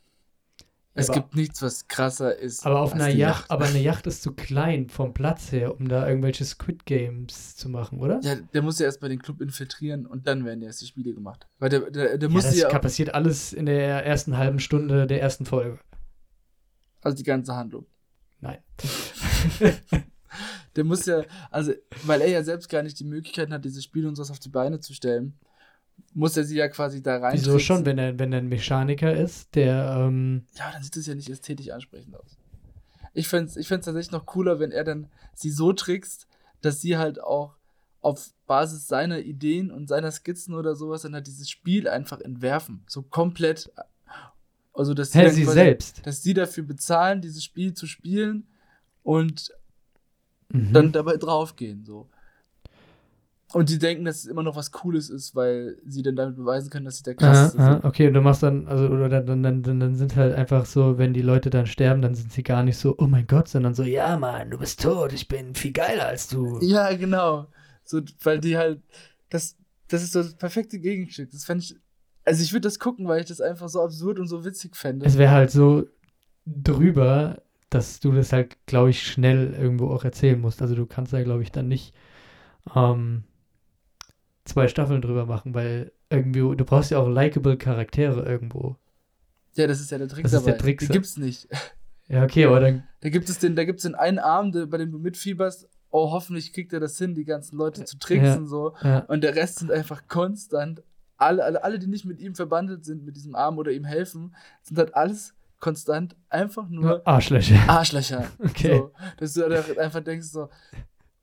Speaker 1: Es
Speaker 2: aber-
Speaker 1: gibt nichts, was krasser ist.
Speaker 2: Aber auf einer
Speaker 1: die
Speaker 2: Yacht, aber eine Yacht ist zu klein vom Platz her, um da irgendwelche Squid Games zu machen, oder?
Speaker 1: Ja, der muss ja erst bei den Club infiltrieren und dann werden erst die Spiele gemacht. Weil der, der, der
Speaker 2: Ja,
Speaker 1: muss
Speaker 2: das
Speaker 1: ja,
Speaker 2: passiert alles in der ersten halben Stunde der ersten Folge.
Speaker 1: also die ganze Handlung.
Speaker 2: Nein.
Speaker 1: Der muss ja, also, weil er ja selbst gar nicht die Möglichkeiten hat, dieses Spiel und sowas auf die Beine zu stellen, muss er sie ja quasi da rein.
Speaker 2: Wieso schon, wenn er, wenn er ein Mechaniker ist, der, ähm,
Speaker 1: Ja, dann sieht es ja nicht ästhetisch ansprechend aus. Ich fände es ich fänd's tatsächlich noch cooler, wenn er dann sie so trickst, dass sie halt auch auf Basis seiner Ideen und seiner Skizzen oder sowas dann halt dieses Spiel einfach entwerfen. So komplett. Also, dass
Speaker 2: hä, sie
Speaker 1: quasi-
Speaker 2: selbst.
Speaker 1: dass sie dafür bezahlen, dieses Spiel zu spielen und
Speaker 2: Mhm.
Speaker 1: dann dabei draufgehen, so. Und die denken, dass es immer noch was Cooles ist, weil sie dann damit beweisen können, dass sie der
Speaker 2: Aha,
Speaker 1: krasseste
Speaker 2: aha,
Speaker 1: sind.
Speaker 2: okay, und du machst dann, also, oder dann, dann, dann, dann sind halt einfach so, wenn die Leute dann sterben, dann sind sie gar nicht so, oh mein Gott, sondern so, ja, Mann, du bist tot, ich bin viel geiler als du.
Speaker 1: Ja, genau. So, weil die halt, das, das ist so das perfekte Gegenstück. Das fand ich, also ich würde das gucken, weil ich das einfach so absurd und so witzig fände.
Speaker 2: Es wäre halt so drüber, dass du das halt, glaube ich, schnell irgendwo auch erzählen musst. Also du kannst da, glaube ich, dann nicht ähm, zwei Staffeln drüber machen, weil irgendwie, du brauchst ja auch likable Charaktere irgendwo.
Speaker 1: Ja, das ist ja der Trick
Speaker 2: Das ist
Speaker 1: dabei.
Speaker 2: der Trick,
Speaker 1: Den gibt's nicht.
Speaker 2: Ja, okay, aber dann,
Speaker 1: Da gibt es den, da gibt's den einen Arm, der, bei dem du mitfieberst, oh, hoffentlich kriegt er das hin, die ganzen Leute zu tricksen, so.
Speaker 2: ja,
Speaker 1: Und der Rest sind einfach konstant. Alle, alle, alle, die nicht mit ihm verbandelt sind, mit diesem Arm oder ihm helfen, sind halt alles konstant einfach nur
Speaker 2: Arschlöcher.
Speaker 1: Arschlöcher.
Speaker 2: Okay.
Speaker 1: So, dass du da einfach denkst so,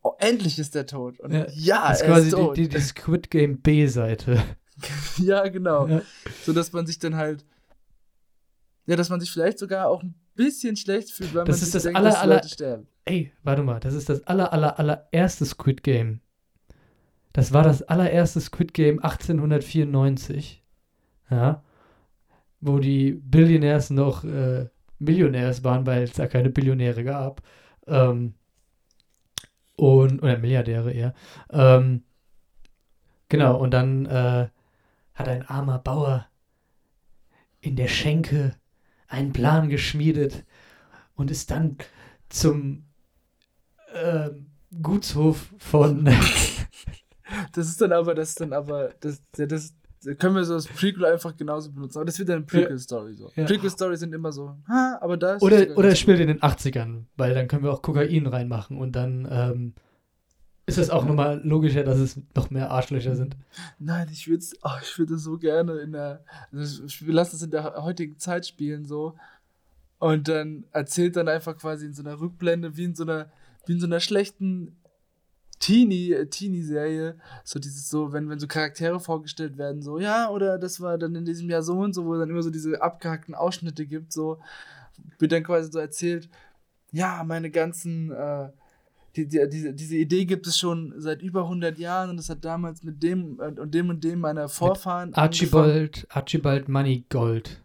Speaker 1: oh, endlich ist der tot. Und
Speaker 2: Ja,
Speaker 1: ja,
Speaker 2: das ist quasi
Speaker 1: ist tot.
Speaker 2: die, die, die Squid Game B-Seite.
Speaker 1: ja, genau.
Speaker 2: Ja.
Speaker 1: So dass man sich dann halt, ja, dass man sich vielleicht sogar auch ein bisschen schlecht fühlt, weil
Speaker 2: Das
Speaker 1: man
Speaker 2: ist
Speaker 1: sich
Speaker 2: das
Speaker 1: denkt,
Speaker 2: aller-
Speaker 1: dass Leute sterben.
Speaker 2: Ey, warte mal, das ist das aller, aller, allererste Squid Game. Das war das allererste Squid Game 1894. Ja. Wo die Billionärs noch äh, Millionärs waren, weil es da keine Billionäre gab. Ähm, und, oder Milliardäre eher. Ähm, genau, und dann äh, hat ein armer Bauer in der Schenke einen Plan geschmiedet und ist dann zum ähm, Gutshof von
Speaker 1: Das ist dann aber, das ist dann aber, das, das, können wir so das Prequel einfach genauso benutzen. Aber das wird dann Prequel-Story so.
Speaker 2: Ja.
Speaker 1: Prequel-Stories sind immer so, ha, aber da ist.
Speaker 2: Oder, oder spielt in den 80ern, weil dann können wir auch Kokain reinmachen und dann ähm, ist es auch nochmal logischer, dass es noch mehr Arschlöcher sind.
Speaker 1: Nein, ich würde oh, ich würde so gerne in der. Also wir lassen es in der heutigen Zeit spielen so. Und dann erzählt dann einfach quasi in so einer Rückblende, wie in so einer, wie in so einer schlechten Teenie, äh, Teenie-Serie, so dieses so, wenn, wenn so Charaktere vorgestellt werden, so, ja, oder das war dann in diesem Jahr so und so, wo es dann immer so diese abgehackten Ausschnitte gibt, so, wird dann quasi so erzählt, ja, meine ganzen, äh, die, die, diese, diese Idee gibt es schon seit über 100 Jahren und das hat damals mit dem und dem und dem meiner Vorfahren. angefangen.
Speaker 2: Archibald, Archibald Money Gold.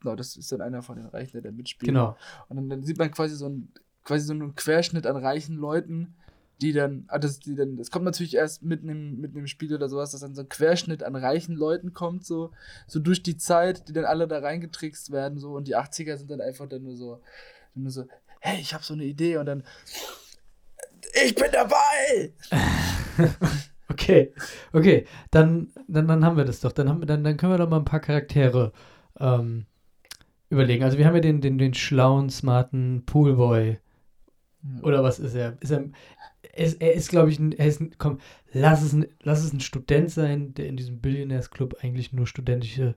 Speaker 1: Genau, das ist dann einer von den Reichen, der da mitspielt.
Speaker 2: Genau.
Speaker 1: Und dann, dann sieht man quasi so ein quasi so einen Querschnitt an reichen Leuten, die dann, ah, das, die dann, das kommt natürlich erst mitten im, mitten im Spiel oder sowas, dass dann so ein Querschnitt an reichen Leuten kommt, so, so durch die Zeit, die dann alle da reingetrickst werden, so, und die 80er sind dann einfach dann nur so, nur so, hey, ich habe so eine Idee und dann, ich bin dabei!
Speaker 2: Okay, okay, dann, dann, dann haben wir das doch. Dann, haben dann, dann können wir doch mal ein paar Charaktere ähm, überlegen. Also wir haben ja den, den, den schlauen, smarten Poolboy. Oder was ist er? Ist er ist, er ist glaube ich, ein, er ist ein, komm, lass es, ein, lass es ein Student sein, der in diesem Billionaires Club eigentlich nur studentische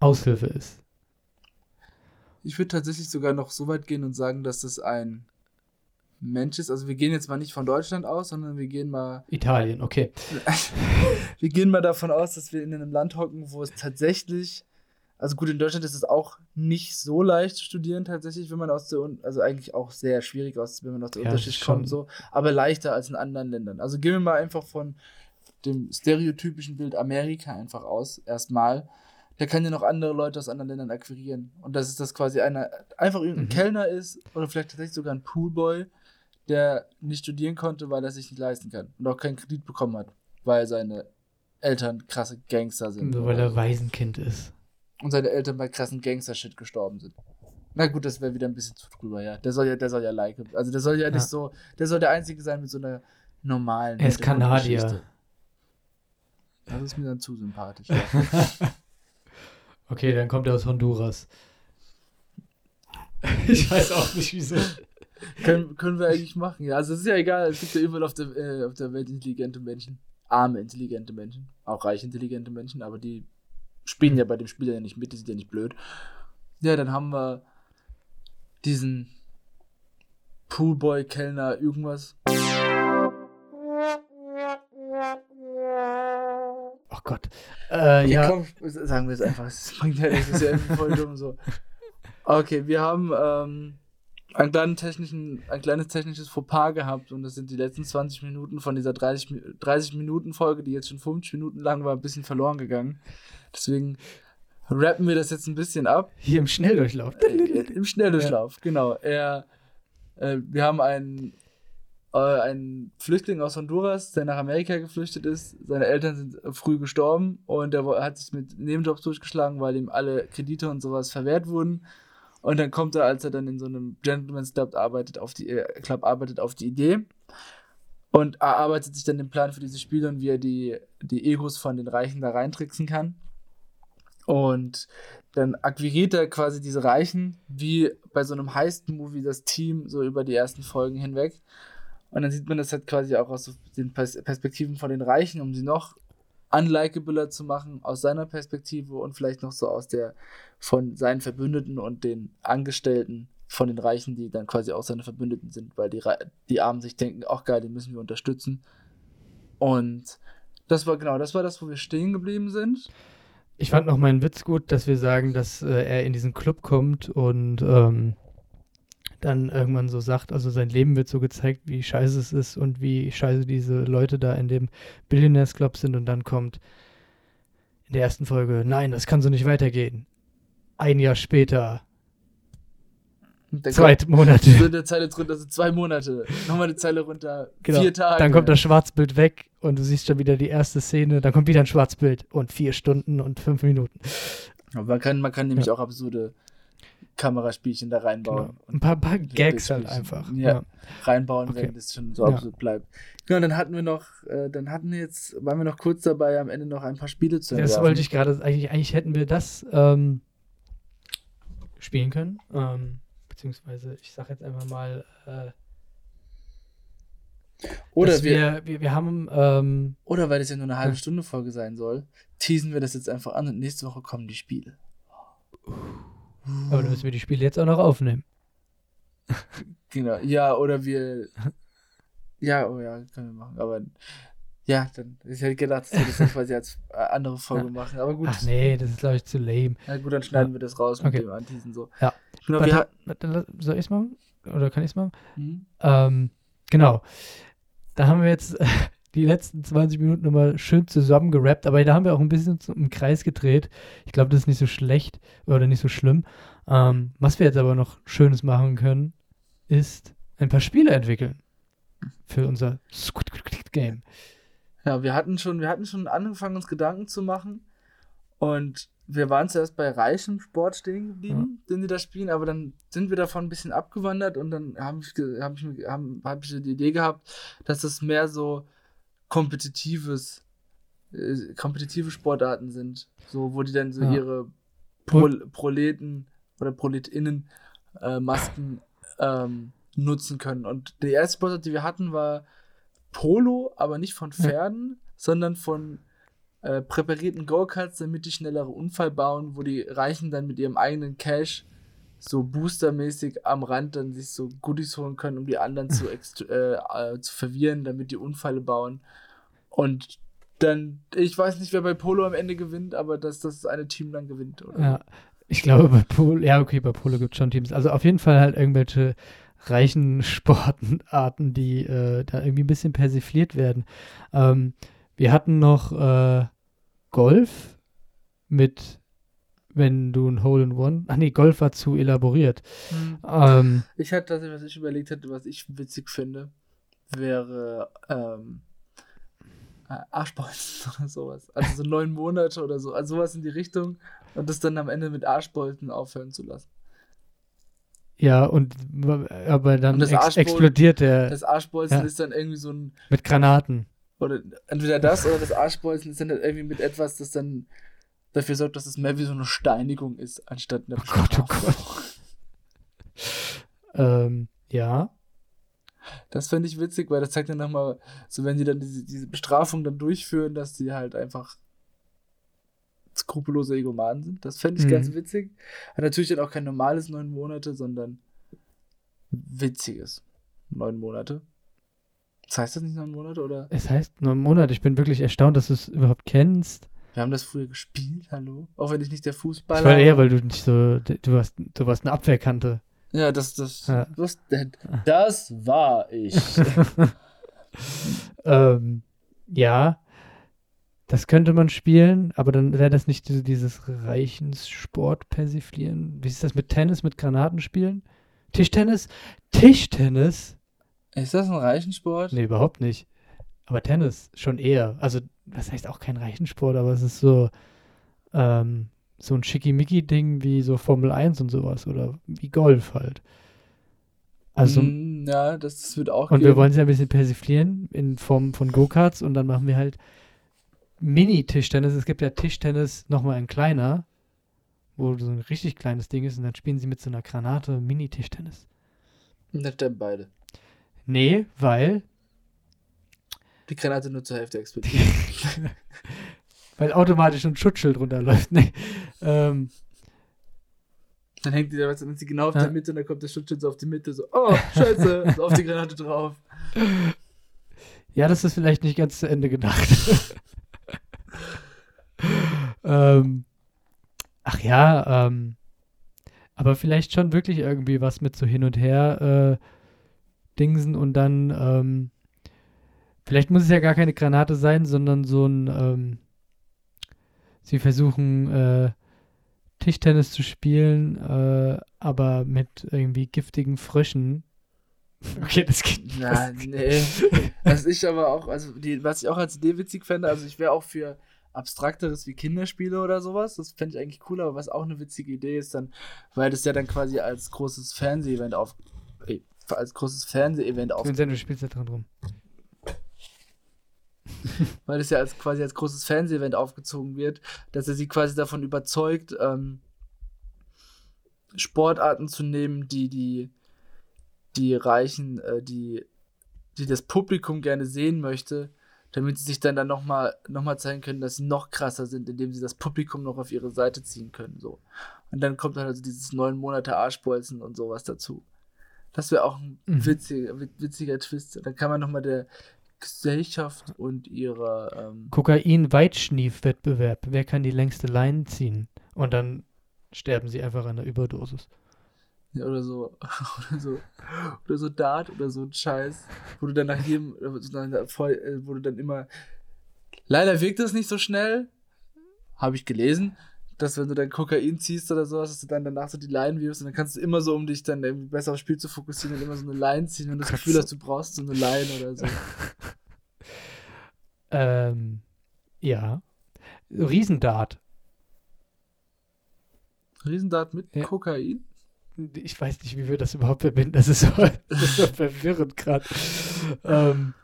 Speaker 2: Aushilfe ist.
Speaker 1: Ich würde tatsächlich sogar noch so weit gehen und sagen, dass das ein Mensch ist. Also wir gehen jetzt mal nicht von Deutschland aus, sondern wir gehen mal
Speaker 2: Italien, okay.
Speaker 1: wir gehen mal davon aus, dass wir in einem Land hocken, wo es tatsächlich, also gut, in Deutschland ist es auch nicht so leicht zu studieren, tatsächlich, wenn man aus der, also eigentlich auch sehr schwierig aus, wenn man aus der
Speaker 2: Ja,
Speaker 1: Unterschicht
Speaker 2: schon.
Speaker 1: kommt, so, aber leichter als in anderen Ländern. Also gehen wir mal einfach von dem stereotypischen Bild Amerika einfach aus, erstmal. Der kann ja noch andere Leute aus anderen Ländern akquirieren. Und das ist das quasi einer, einfach irgendein
Speaker 2: Mhm.
Speaker 1: Kellner ist oder vielleicht tatsächlich sogar ein Poolboy, der nicht studieren konnte, weil er sich nicht leisten kann und auch keinen Kredit bekommen hat, weil seine Eltern krasse Gangster sind.
Speaker 2: So, weil er. Waisenkind ist.
Speaker 1: Und seine Eltern bei krassen Gangster-Shit gestorben sind. Na gut, das wäre wieder ein bisschen zu drüber, ja. Der soll ja, der soll ja like. Also der soll ja,
Speaker 2: Ja.
Speaker 1: nicht so, der soll der Einzige sein mit so einer normalen.
Speaker 2: Er ist Kanadier.
Speaker 1: Das ist mir dann zu sympathisch. Ja.
Speaker 2: Okay, dann kommt er aus Honduras. Ich weiß auch nicht, wieso.
Speaker 1: können, können wir eigentlich machen, ja. Also es ist ja egal, es gibt ja überall auf der, äh, auf der Welt intelligente Menschen. Arme, intelligente Menschen. Auch reich intelligente Menschen, aber die spielen ja bei dem Spieler ja nicht mit, die sind ja nicht blöd. Ja, dann haben wir diesen Poolboy, Kellner, irgendwas.
Speaker 2: Oh Gott. Äh, ja,
Speaker 1: komm, sagen wir es einfach. Es ja das ist ja irgendwie voll dumm so. Okay, wir haben ähm, technischen, ein kleines technisches Fauxpas gehabt und das sind die letzten 20 Minuten von dieser 30, Mi- 30 Minuten Folge, die jetzt schon 50 Minuten lang war, ein bisschen verloren gegangen. Deswegen rappen wir das jetzt ein bisschen ab.
Speaker 2: hier im Schnelldurchlauf.
Speaker 1: Äh, Im Schnelldurchlauf, genau. Er, äh, wir haben einen, äh, einen Flüchtling aus Honduras, der nach Amerika geflüchtet ist. Seine Eltern sind äh, früh gestorben und er hat sich mit Nebenjobs durchgeschlagen, weil ihm alle Kredite und sowas verwehrt wurden. Und dann kommt er, als er dann in so einem Gentleman's Club arbeitet, auf die, äh, Club arbeitet, auf die Idee und erarbeitet sich dann den Plan für diese Spiele und wie er die, die Egos von den Reichen da reintricksen kann. Und dann akquiriert er quasi diese Reichen, wie bei so einem Heist-Movie, das Team so über die ersten Folgen hinweg. Und dann sieht man das halt quasi auch aus den Pers Perspektiven von den Reichen, um sie noch unlikabler zu machen aus seiner Perspektive und vielleicht noch so aus der von seinen Verbündeten und den Angestellten von den Reichen, die dann quasi auch seine Verbündeten sind, weil die, die Armen sich denken, ach geil, den müssen wir unterstützen. Und das war genau, das war das, wo wir stehen geblieben sind.
Speaker 2: Ich fand noch meinen Witz gut, dass wir sagen, dass äh, er in diesen Club kommt und ähm, dann irgendwann so sagt, also sein Leben wird so gezeigt, wie scheiße es ist und wie scheiße diese Leute da in dem Billionaires Club sind und dann kommt in der ersten Folge, nein, das kann so nicht weitergehen. Ein Jahr später,
Speaker 1: dann
Speaker 2: zwei Monate,
Speaker 1: So eine Zeile drunter, so zwei Monate. Nochmal eine Zeile runter,
Speaker 2: Genau.
Speaker 1: vier Tage.
Speaker 2: dann kommt das Schwarzbild weg und du siehst schon wieder die erste Szene, dann kommt wieder ein Schwarzbild und vier Stunden und fünf Minuten.
Speaker 1: Aber Man kann, man kann nämlich auch absurde Kameraspielchen da reinbauen.
Speaker 2: Genau. Ein paar, paar Gags halt einfach.
Speaker 1: Ja,
Speaker 2: Ja.
Speaker 1: reinbauen,
Speaker 2: Okay.
Speaker 1: wenn das schon so
Speaker 2: Ja.
Speaker 1: absurd bleibt. Genau, dann hatten wir noch, äh, dann hatten wir jetzt, waren wir noch kurz dabei, am Ende noch ein paar Spiele zu
Speaker 2: Das
Speaker 1: entwerfen.
Speaker 2: wollte ich gerade, eigentlich, eigentlich hätten wir das ähm, spielen können. Ähm, beziehungsweise, ich sag jetzt einfach mal, äh,
Speaker 1: Oder wir,
Speaker 2: wir, wir, haben, ähm,
Speaker 1: oder weil das ja nur eine halbe. Stunde Folge sein soll, teasen wir das jetzt einfach an und nächste Woche kommen die Spiele.
Speaker 2: Aber dann müssen wir die Spiele jetzt auch noch aufnehmen.
Speaker 1: Genau, ja, oder wir, ja, oh ja, können wir machen, aber ja, dann, ich hätte gedacht, dass wir das dann quasi als äh, andere Folge machen, aber gut.
Speaker 2: Ach nee, das ist, glaube ich, zu lame.
Speaker 1: Na gut, dann schneiden
Speaker 2: Ja.
Speaker 1: wir das raus mit
Speaker 2: Okay.
Speaker 1: dem Anteasen so.
Speaker 2: Ja.
Speaker 1: Genau,
Speaker 2: Warte,
Speaker 1: wir
Speaker 2: soll ich es machen? Oder kann ich es machen?
Speaker 1: hm?
Speaker 2: Ähm, genau. Da haben wir jetzt die letzten 20 Minuten nochmal schön zusammengerappt, aber da haben wir auch ein bisschen im Kreis gedreht. Ich glaube, das ist nicht so schlecht oder nicht so schlimm. Ähm, was wir jetzt aber noch Schönes machen können, ist ein paar Spiele entwickeln für unser Squid Game.
Speaker 1: Ja, wir hatten schon, wir hatten schon angefangen, uns Gedanken zu machen. Und wir waren zuerst bei reichem Sport stehen geblieben, den sie da spielen, aber dann sind wir davon ein bisschen abgewandert und dann habe ich, hab ich, haben- hab ich die Idee gehabt, dass das mehr so kompetitives, äh, kompetitive Sportarten sind. So, wo die dann so
Speaker 2: Ja.
Speaker 1: ihre Prol Proleten oder ProletInnen äh, Masken ähm, nutzen können. Und die erste Sportart, die wir hatten, war Polo, aber nicht von
Speaker 2: Ja.
Speaker 1: Pferden, sondern von äh, präparierten Go-Karts, damit die schnellere Unfall bauen, wo die Reichen dann mit ihrem eigenen Cash so boostermäßig am Rand dann sich so Goodies holen können, um die anderen zu, äh, äh, zu verwirren, damit die Unfälle bauen. Und dann, ich weiß nicht, wer bei Polo am Ende gewinnt, aber dass das eine Team dann gewinnt. Oder?
Speaker 2: Ja, ich glaube, bei Polo, ja, okay, bei Polo gibt es schon Teams. Also auf jeden Fall halt irgendwelche reichen Sportarten, die äh, da irgendwie ein bisschen persifliert werden. Ähm, wir hatten noch äh, Golf mit, wenn du ein Hole in One, ach nee, Golf war zu elaboriert.
Speaker 1: Hm.
Speaker 2: Ähm,
Speaker 1: Ich hatte tatsächlich, was ich überlegt hätte, was ich witzig finde, wäre ähm, äh, Arschbolzen oder sowas. Also so neun Monate oder so. Also sowas in die Richtung und das dann am Ende mit Arschbolzen aufhören zu lassen.
Speaker 2: ja, und aber dann
Speaker 1: Und das
Speaker 2: ex explodiert der
Speaker 1: Das Arschbolzen
Speaker 2: Ja.
Speaker 1: ist dann irgendwie so ein,
Speaker 2: mit Granaten.
Speaker 1: oder entweder das oder das Arschbolzen ist dann irgendwie mit etwas, das dann dafür sorgt, dass es mehr wie so eine Steinigung ist, anstatt eine
Speaker 2: Oh Gott, oh
Speaker 1: Bestrafung.
Speaker 2: Ähm, ja.
Speaker 1: Das fände ich witzig, weil das zeigt dann nochmal, so wenn die dann diese, diese Bestrafung dann durchführen, dass die halt einfach skrupellose Egomanen sind. Das fände ich
Speaker 2: Mhm.
Speaker 1: ganz witzig. Hat natürlich dann auch kein normales neun Monate, sondern witziges neun Monate. Das heißt das nicht neun Monate oder?
Speaker 2: Es heißt nur ein Monat. Ich bin wirklich erstaunt, dass du es überhaupt kennst.
Speaker 1: Wir haben das früher gespielt, hallo? Auch wenn ich nicht der Fußballer
Speaker 2: war eher, weil du nicht so, du warst, du warst eine Abwehrkante.
Speaker 1: Ja, das, das,
Speaker 2: Ja.
Speaker 1: das, das war ich.
Speaker 2: ähm, ja, das könnte man spielen, aber dann wäre das nicht diese, dieses Reichenssport persiflieren. Wie ist das mit Tennis, mit Granaten spielen? Tischtennis? Tischtennis?
Speaker 1: ist das ein Reichensport?
Speaker 2: Nee, überhaupt nicht. Aber Tennis schon eher. Also, das heißt auch kein Reichensport, aber es ist so, ähm, so ein Schickimicki-Ding wie so Formel 1 und sowas oder wie Golf halt. Also,
Speaker 1: Mm, ja, das, wird auch
Speaker 2: und
Speaker 1: geben.
Speaker 2: wir wollen es ja ein bisschen persiflieren in Form von Go-Karts und dann machen wir halt Mini-Tischtennis. Es gibt ja Tischtennis nochmal ein kleiner, wo so ein richtig kleines Ding ist und dann spielen sie mit so einer Granate Mini-Tischtennis.
Speaker 1: Das stimmt beide.
Speaker 2: Nee, weil,
Speaker 1: Die Granate nur zur Hälfte explodiert.
Speaker 2: weil automatisch ein Schutzschild runterläuft. Nee. Ähm,
Speaker 1: Dann hängt die da, du, dann sie genau auf
Speaker 2: Ja.
Speaker 1: der Mitte und dann kommt der Schutzschild so auf die Mitte, so, oh, scheiße, so auf die Granate drauf.
Speaker 2: ja, das ist vielleicht nicht ganz zu Ende gedacht. ähm, ach ja, ähm, aber vielleicht schon wirklich irgendwie was mit so hin und her äh, Dingsen und dann, ähm, vielleicht muss es ja gar keine Granate sein, sondern so ein, ähm, sie versuchen äh, Tischtennis zu spielen, äh, aber mit irgendwie giftigen Fröschen. Okay, das geht nicht.
Speaker 1: Ja, nee. Was ich aber auch, also die, was ich auch als Idee witzig fände, also ich wäre auch für abstrakteres wie Kinderspiele oder sowas. Das fände ich eigentlich cool, aber was auch eine witzige Idee ist, dann, weil das ja dann quasi als großes Fernsehevent auf. Ey, als großes Fernsehevent auf.
Speaker 2: Du spielst da dran rum.
Speaker 1: weil es ja als quasi als großes Fernsehevent aufgezogen wird, dass er sie quasi davon überzeugt, ähm, Sportarten zu nehmen, die die, die Reichen, äh, die, die das Publikum gerne sehen möchte, damit sie sich dann, dann nochmal noch mal zeigen können, dass sie noch krasser sind, indem sie das Publikum noch auf ihre Seite ziehen können. So. Und dann kommt dann also dieses neun Monate Arschbolzen und sowas dazu. Das wäre auch ein mhm. witziger, witziger Twist. Dann kann man nochmal der Gesellschaft und ihrer ähm
Speaker 2: Kokain-Weitschnief-Wettbewerb. Wer kann die längste Leine ziehen? Und dann sterben sie einfach an der Überdosis.
Speaker 1: Ja, oder so, oder so, oder so Dart oder so ein Scheiß, wo du dann nach jedem, äh, wo du dann immer, leider wirkt das nicht so schnell, habe ich gelesen, dass wenn du dann Kokain ziehst oder sowas, dass du dann danach so die Leinen wirfst und dann kannst du immer so, um dich dann irgendwie besser aufs Spiel zu fokussieren, dann immer so eine Line ziehen, wenn du das Gefühl hast, du brauchst so eine Line oder so.
Speaker 2: ähm, ja. Riesendart.
Speaker 1: Riesendart mit ja. Kokain?
Speaker 2: Ich weiß nicht, wie wir das überhaupt verbinden. Das ist so, das ist so verwirrend gerade. Ähm,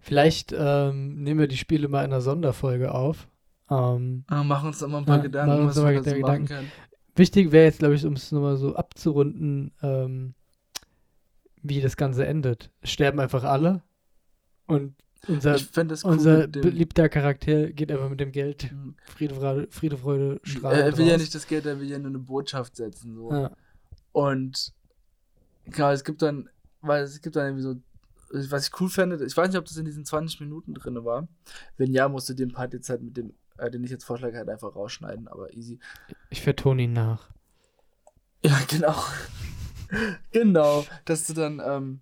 Speaker 2: vielleicht ähm, nehmen wir die Spiele mal in einer Sonderfolge auf. Ähm,
Speaker 1: ah, machen uns da mal ein paar ja, Gedanken, was wir da so machen können.
Speaker 2: Wichtig wäre jetzt, glaube ich, um es nochmal so abzurunden, ähm, wie das Ganze endet. Sterben einfach alle und unser, cool unser beliebter Charakter geht einfach mit dem Geld. Mhm. Friede, Freude, Friede, Freude,
Speaker 1: Strahlen. Er will raus. ja nicht das Geld, er will ja nur eine Botschaft setzen. So. Ja. Und genau, es gibt dann, weil es gibt dann irgendwie so, was ich cool fände, ich weiß nicht, ob das in diesen 20 Minuten drin war. Wenn ja, musst du den Part jetzt halt mit dem, äh, den ich jetzt vorschlage, halt einfach rausschneiden, aber easy.
Speaker 2: Ich vertone ihn nach.
Speaker 1: Ja, genau. genau, dass du dann, ähm,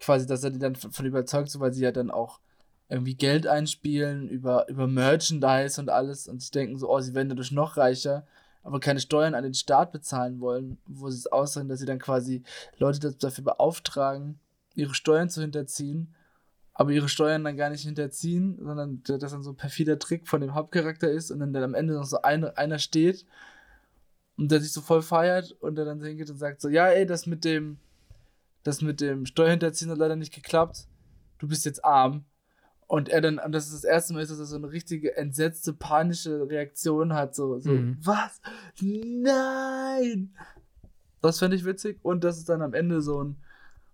Speaker 1: quasi, dass er die dann von überzeugt, so weil sie ja dann auch irgendwie Geld einspielen über, über Merchandise und alles. Und sie denken so, oh, sie werden dadurch noch reicher, aber keine Steuern an den Staat bezahlen wollen, wo sie es aussagen, dass sie dann quasi Leute dafür beauftragen, ihre Steuern zu hinterziehen, aber ihre Steuern dann gar nicht hinterziehen, sondern das dann so ein perfider Trick von dem Hauptcharakter ist und dann, dann am Ende noch so eine, einer steht und der sich so voll feiert und der dann hingeht und sagt so, ja ey, das mit dem das mit dem Steuerhinterziehen hat leider nicht geklappt. Du bist jetzt arm. Und er dann, und das ist das erste Mal, dass er so eine richtige entsetzte, panische Reaktion hat. So, so mhm. was? Nein! Das fände ich witzig. Und das ist dann am Ende so ein,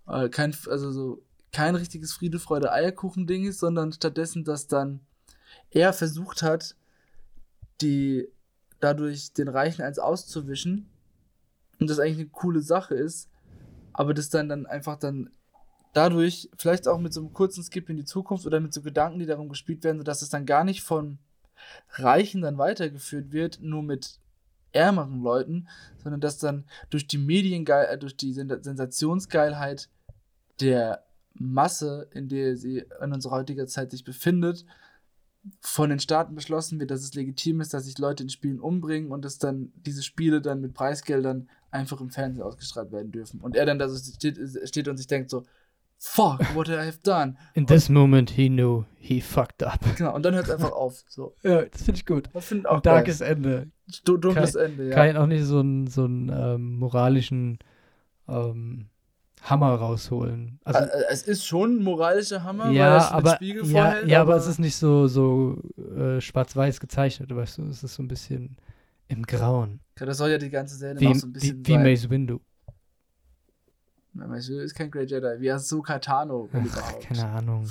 Speaker 1: äh, kein, also so, kein richtiges Friede, Freude, Eierkuchen-Ding ist, sondern stattdessen, dass dann er versucht hat, die dadurch den Reichen eins auszuwischen. Und das eigentlich eine coole Sache ist, aber das dann, dann einfach dann dadurch, vielleicht auch mit so einem kurzen Skip in die Zukunft oder mit so Gedanken, die darum gespielt werden, sodass es dann gar nicht von Reichen dann weitergeführt wird, nur mit ärmeren Leuten, sondern dass dann durch die Mediengeil, äh, durch die Sensationsgeilheit der Masse, in der sie in unserer heutigen Zeit sich befindet, von den Staaten beschlossen wird, dass es legitim ist, dass sich Leute in Spielen umbringen und dass dann diese Spiele dann mit Preisgeldern einfach im Fernsehen ausgestrahlt werden dürfen. Und er dann da so steht, steht und sich denkt so, fuck, what I have done.
Speaker 2: In this moment he knew he fucked up.
Speaker 1: Genau, und dann hört es einfach auf. So.
Speaker 2: Ja, das finde ich gut.
Speaker 1: Das finde auch
Speaker 2: Darkes Ende.
Speaker 1: Dunkles Ende, ja.
Speaker 2: Kann auch nicht so einen, so einen ähm, moralischen ähm, Hammer rausholen. Also,
Speaker 1: äh, es ist schon ein moralischer Hammer,
Speaker 2: ja, weil es aber, Spiegel ja, vorhält. Ja, aber, aber es ist nicht so, so äh, schwarz-weiß gezeichnet, weißt du? Es ist so ein bisschen im Grauen.
Speaker 1: Ja, das soll ja die ganze Serie
Speaker 2: wie,
Speaker 1: noch so ein bisschen
Speaker 2: Wie, wie Mace Windu.
Speaker 1: Ja, Mace Windu ist kein Great Jedi. Wie Ahsoka Tano,
Speaker 2: wenn Ach, überhaupt. Keine Ahnung.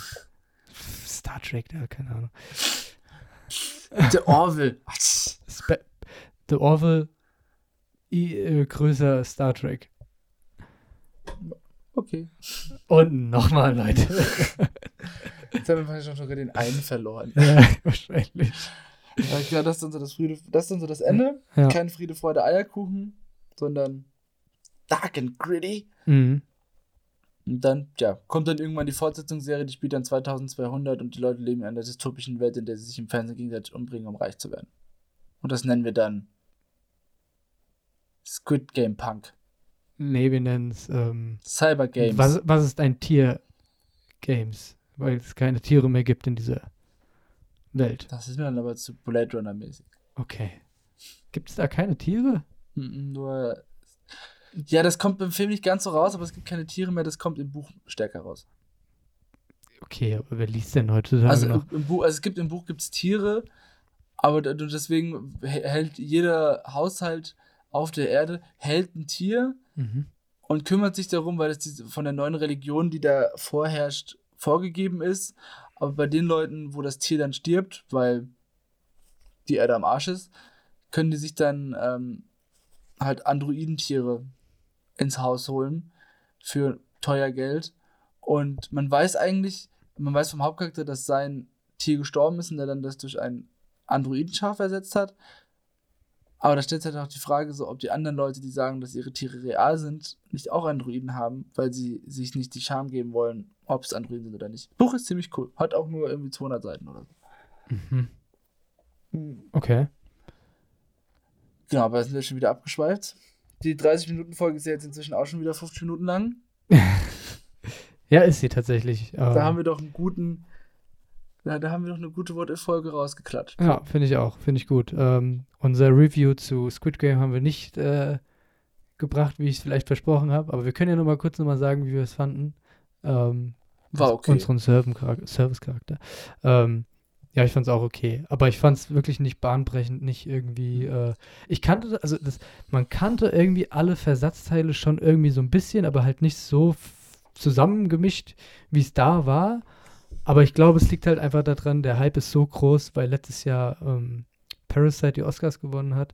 Speaker 2: Star Trek, ja, keine Ahnung.
Speaker 1: The Orville.
Speaker 2: The Orville äh, größer Star Trek.
Speaker 1: Okay.
Speaker 2: Und nochmal, Leute.
Speaker 1: Jetzt haben wir schon sogar den einen verloren.
Speaker 2: Ja, wahrscheinlich.
Speaker 1: Ja, das ist dann so das, Friede, das, ist dann so das Ende. Ja. Kein Friede, Freude, Eierkuchen, sondern dark and gritty. Mhm. Und dann, ja, kommt dann irgendwann die Fortsetzungsserie, die spielt dann 2200 und die Leute leben in einer dystopischen Welt, in der sie sich im Fernsehen gegenseitig umbringen, um reich zu werden. Und das nennen wir dann Squid Game Punk.
Speaker 2: Nee, wir nennen es ähm,
Speaker 1: Cyber Games.
Speaker 2: Was, was ist ein Tier Games? Weil es keine Tiere mehr gibt in dieser Welt.
Speaker 1: Das ist mir dann aber zu Blade Runner mäßig.
Speaker 2: Okay. Gibt es da keine Tiere?
Speaker 1: Nur. Ja, das kommt im Film nicht ganz so raus, aber es gibt keine Tiere mehr, das kommt im Buch stärker raus.
Speaker 2: Okay, aber wer liest denn heutzutage
Speaker 1: Also,
Speaker 2: noch?
Speaker 1: im, im Buch, also es gibt im Buch gibt's Tiere, aber deswegen hält jeder Haushalt auf der Erde hält ein Tier
Speaker 2: Mhm.
Speaker 1: und kümmert sich darum, weil es von der neuen Religion, die da vorherrscht, vorgegeben ist. Aber bei den Leuten, wo das Tier dann stirbt, weil die Erde am Arsch ist, können die sich dann ähm, halt Androidentiere ins Haus holen für teuer Geld. Und man weiß eigentlich, man weiß vom Hauptcharakter, dass sein Tier gestorben ist und er dann das durch ein Androidenschaf ersetzt hat. Aber da stellt sich halt auch die Frage, so, ob die anderen Leute, die sagen, dass ihre Tiere real sind, nicht auch Androiden haben, weil sie sich nicht die Scham geben wollen, ob es Androiden sind oder nicht. Buch ist ziemlich cool. Hat auch nur irgendwie 200 Seiten oder so.
Speaker 2: Mhm. Okay.
Speaker 1: Genau, aber sind wir schon wieder abgeschweift. Die 30-Minuten-Folge ist ja jetzt inzwischen auch schon wieder 50 Minuten lang.
Speaker 2: Ja, ist sie tatsächlich.
Speaker 1: Da
Speaker 2: ähm,
Speaker 1: haben wir doch einen guten. Ja, da haben wir doch eine gute What-If-Folge rausgeklatscht.
Speaker 2: Ja, finde ich auch. Finde ich gut. Ähm, unser Review zu Squid Game haben wir nicht äh, gebracht, wie ich es vielleicht versprochen habe. Aber wir können ja noch mal kurz noch mal sagen, wie wir es fanden. Ähm,
Speaker 1: War okay.
Speaker 2: Unseren Service-Charakter. Ähm, ja, ich fand es auch okay. Aber ich fand es wirklich nicht bahnbrechend, nicht irgendwie. Äh, ich kannte, also das, man kannte irgendwie alle Versatzteile schon irgendwie so ein bisschen, aber halt nicht so zusammengemischt, wie es da war. Aber ich glaube, es liegt halt einfach daran, der Hype ist so groß, weil letztes Jahr ähm, Parasite die Oscars gewonnen hat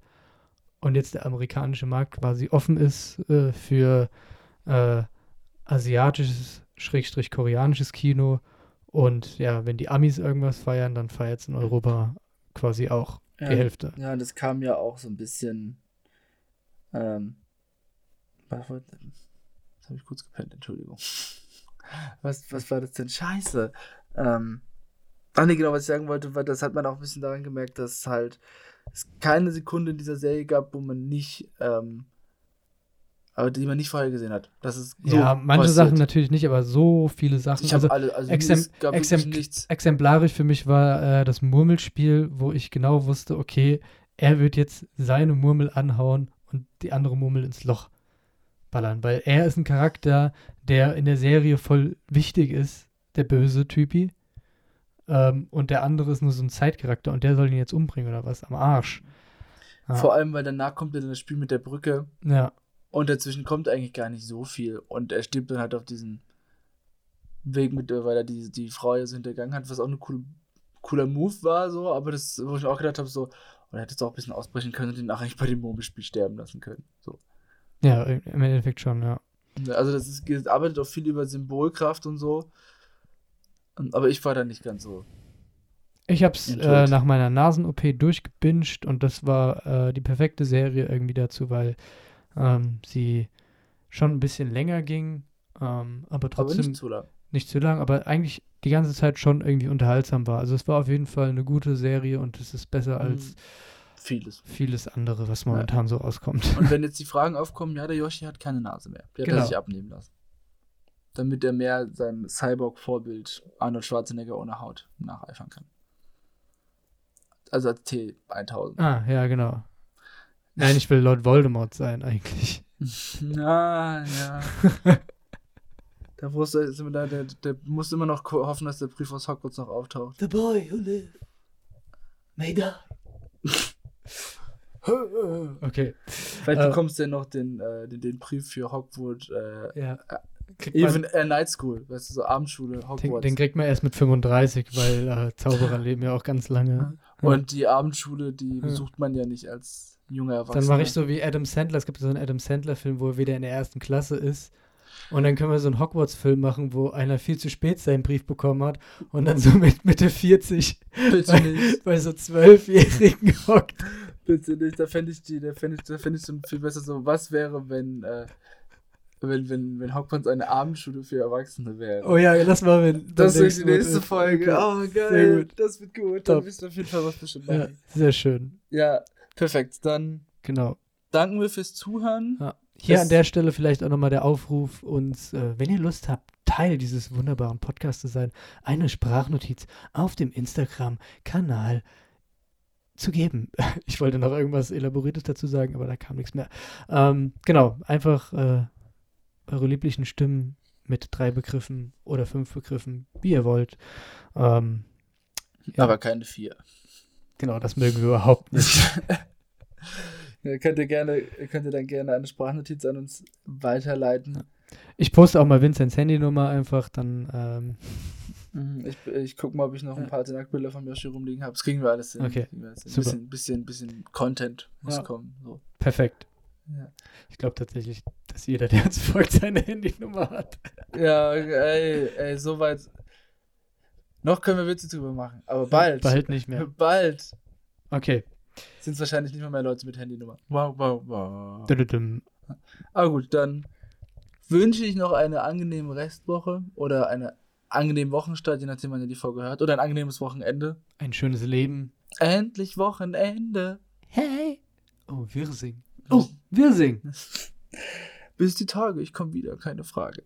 Speaker 2: und jetzt der amerikanische Markt quasi offen ist äh, für äh, asiatisches, schrägstrich koreanisches Kino. Und ja, wenn die Amis irgendwas feiern, dann feiert es in Europa quasi auch die
Speaker 1: Ja,
Speaker 2: Hälfte.
Speaker 1: Ja, das kam ja auch so ein bisschen. Ähm, was habe ich kurz gepennt, Entschuldigung. Was, was war das denn? Scheiße. Ähm, ach nee, genau, was ich sagen wollte, war, das hat man auch ein bisschen daran gemerkt, dass halt es keine Sekunde in dieser Serie gab, wo man nicht, ähm, aber die man nicht vorher gesehen hat. Das ist so
Speaker 2: ja, manche
Speaker 1: passiert.
Speaker 2: Sachen natürlich nicht, aber so viele Sachen.
Speaker 1: Ich habe
Speaker 2: also
Speaker 1: alle, also es wirklich
Speaker 2: Exemp-
Speaker 1: nichts.
Speaker 2: exemplarisch für mich war äh, das Murmelspiel, wo ich genau wusste, okay, er wird jetzt seine Murmel anhauen und die andere Murmel ins Loch ballern, weil er ist ein Charakter, der in der Serie voll wichtig ist, der böse Typi. Ähm, und der andere ist nur so ein Zeitcharakter und der soll ihn jetzt umbringen oder was? Am Arsch. Ja.
Speaker 1: Vor allem, weil danach kommt dann das Spiel mit der Brücke
Speaker 2: ja.
Speaker 1: Und dazwischen kommt eigentlich gar nicht so viel. Und er stirbt dann halt auf diesen Weg mit, weil er die, die Frau ja so hintergangen hat, was auch ein cool, cooler Move war, so. Aber das, wo ich auch gedacht habe, so, und er hätte es auch ein bisschen ausbrechen können und ihn auch eigentlich bei dem Murmelspiel sterben lassen können. So.
Speaker 2: Ja, im Endeffekt schon, ja.
Speaker 1: Also, das ist, es arbeitet auch viel über Symbolkraft und so. Und- Aber ich war da nicht ganz so.
Speaker 2: Ich habe es äh, nach meiner Nasen-OP durchgebinged und das war äh, die perfekte Serie irgendwie dazu, weil ähm, sie schon ein bisschen länger ging, ähm, aber
Speaker 1: Aber
Speaker 2: trotzdem
Speaker 1: nicht
Speaker 2: nicht,
Speaker 1: zu lang.
Speaker 2: zu lang, aber eigentlich die ganze Zeit schon irgendwie unterhaltsam war. Also es war auf jeden Fall eine gute Serie und es ist besser als
Speaker 1: Mhm. Vieles.
Speaker 2: vieles andere, was momentan so rauskommt.
Speaker 1: Und wenn jetzt die Fragen aufkommen, ja, der Yoshi hat keine Nase mehr. Hat
Speaker 2: Genau.
Speaker 1: er sich abnehmen lassen. Damit er mehr seinem Cyborg-Vorbild Arnold Schwarzenegger ohne Haut nacheifern kann. Also als T1000.
Speaker 2: ah, ja, genau. Nein, ich will Lord Voldemort sein eigentlich.
Speaker 1: Na, ja. da musst du, ist immer da, der, der muss immer noch hoffen, dass der Brief aus Hogwarts noch auftaucht.
Speaker 2: The boy who lived may die. Okay.
Speaker 1: Vielleicht
Speaker 2: Äh.
Speaker 1: bekommst du ja noch den, äh, den, den Brief für Hogwarts, äh,
Speaker 2: Ja. Kriegt man-
Speaker 1: Even äh, Night School, weißt du, so Abendschule,
Speaker 2: Den,
Speaker 1: Hogwarts.
Speaker 2: den kriegt man erst mit 35, weil äh, Zauberer leben ja auch ganz lange.
Speaker 1: Und die Abendschule, die besucht man ja nicht als junger Erwachsener.
Speaker 2: Dann mache ich so wie Adam Sandler. Es gibt so einen Adam Sandler-Film, wo er wieder in der ersten Klasse ist. Und dann können wir so einen Hogwarts-Film machen, wo einer viel zu spät seinen Brief bekommen hat und dann so mit Mitte 40
Speaker 1: Bitte
Speaker 2: bei, bei so Zwölfjährigen hockt.
Speaker 1: bitte nicht. Da fände ich die, da fände ich, da fände ich so viel besser so, was wäre, wenn, äh, wenn, wenn, wenn Hogwarts eine Abendschule für Erwachsene wäre.
Speaker 2: Oh ja, lass mal, wenn.
Speaker 1: das wird die nächste
Speaker 2: ist.
Speaker 1: Folge.
Speaker 2: Okay.
Speaker 1: Oh, geil. Das wird gut.
Speaker 2: Top.
Speaker 1: Dann wisst ihr auf jeden Fall, was bestimmt
Speaker 2: Ja,
Speaker 1: machen.
Speaker 2: sehr schön.
Speaker 1: Ja, perfekt. Dann
Speaker 2: Genau.
Speaker 1: danken wir fürs Zuhören.
Speaker 2: Ja. Hier
Speaker 1: Das-
Speaker 2: an der Stelle vielleicht auch nochmal der Aufruf, uns, äh, wenn ihr Lust habt, Teil dieses wunderbaren Podcasts zu sein, eine Sprachnotiz auf dem Instagram-Kanal zu geben. Ich wollte noch irgendwas Elaboriertes dazu sagen, aber da kam nichts mehr. Ähm, genau, einfach äh, eure lieblichen Stimmen mit drei Begriffen oder fünf Begriffen, wie ihr wollt. Ähm, ja.
Speaker 1: Aber keine vier.
Speaker 2: genau, das mögen wir überhaupt nicht.
Speaker 1: Ja, könnt ihr gerne, könnt ihr dann gerne eine Sprachnotiz an uns weiterleiten.
Speaker 2: Ich poste auch mal Vincents Handynummer einfach, dann ähm,
Speaker 1: Mhm, Ich, ich guck mal, ob ich noch ein paar Nacktbilder von Yoshi rumliegen habe. Das kriegen wir alles hin.
Speaker 2: Okay,
Speaker 1: Kriegen wir alles hin.
Speaker 2: super.
Speaker 1: Bisschen, bisschen, bisschen Content muss
Speaker 2: Ja.
Speaker 1: kommen. So.
Speaker 2: perfekt.
Speaker 1: Ja.
Speaker 2: Ich glaube tatsächlich, dass jeder, der uns folgt, seine Handynummer hat.
Speaker 1: ja, ey, ey, soweit. Noch können wir Witze drüber machen, aber bald.
Speaker 2: Bald nicht mehr.
Speaker 1: Bald
Speaker 2: Okay.
Speaker 1: sind es wahrscheinlich nicht mehr mehr Leute mit Handynummer. Wow, wow, wow.
Speaker 2: Dududum.
Speaker 1: Aber gut, dann wünsche ich noch eine angenehme Restwoche oder eine angenehme Wochenstart, je nachdem, wann ihr die Folge hört. Oder ein angenehmes Wochenende.
Speaker 2: Ein schönes Leben.
Speaker 1: Endlich Wochenende.
Speaker 2: Hey. Oh, wir singen. Oh, wir singen.
Speaker 1: Bis die Tage, ich komme wieder, keine Frage.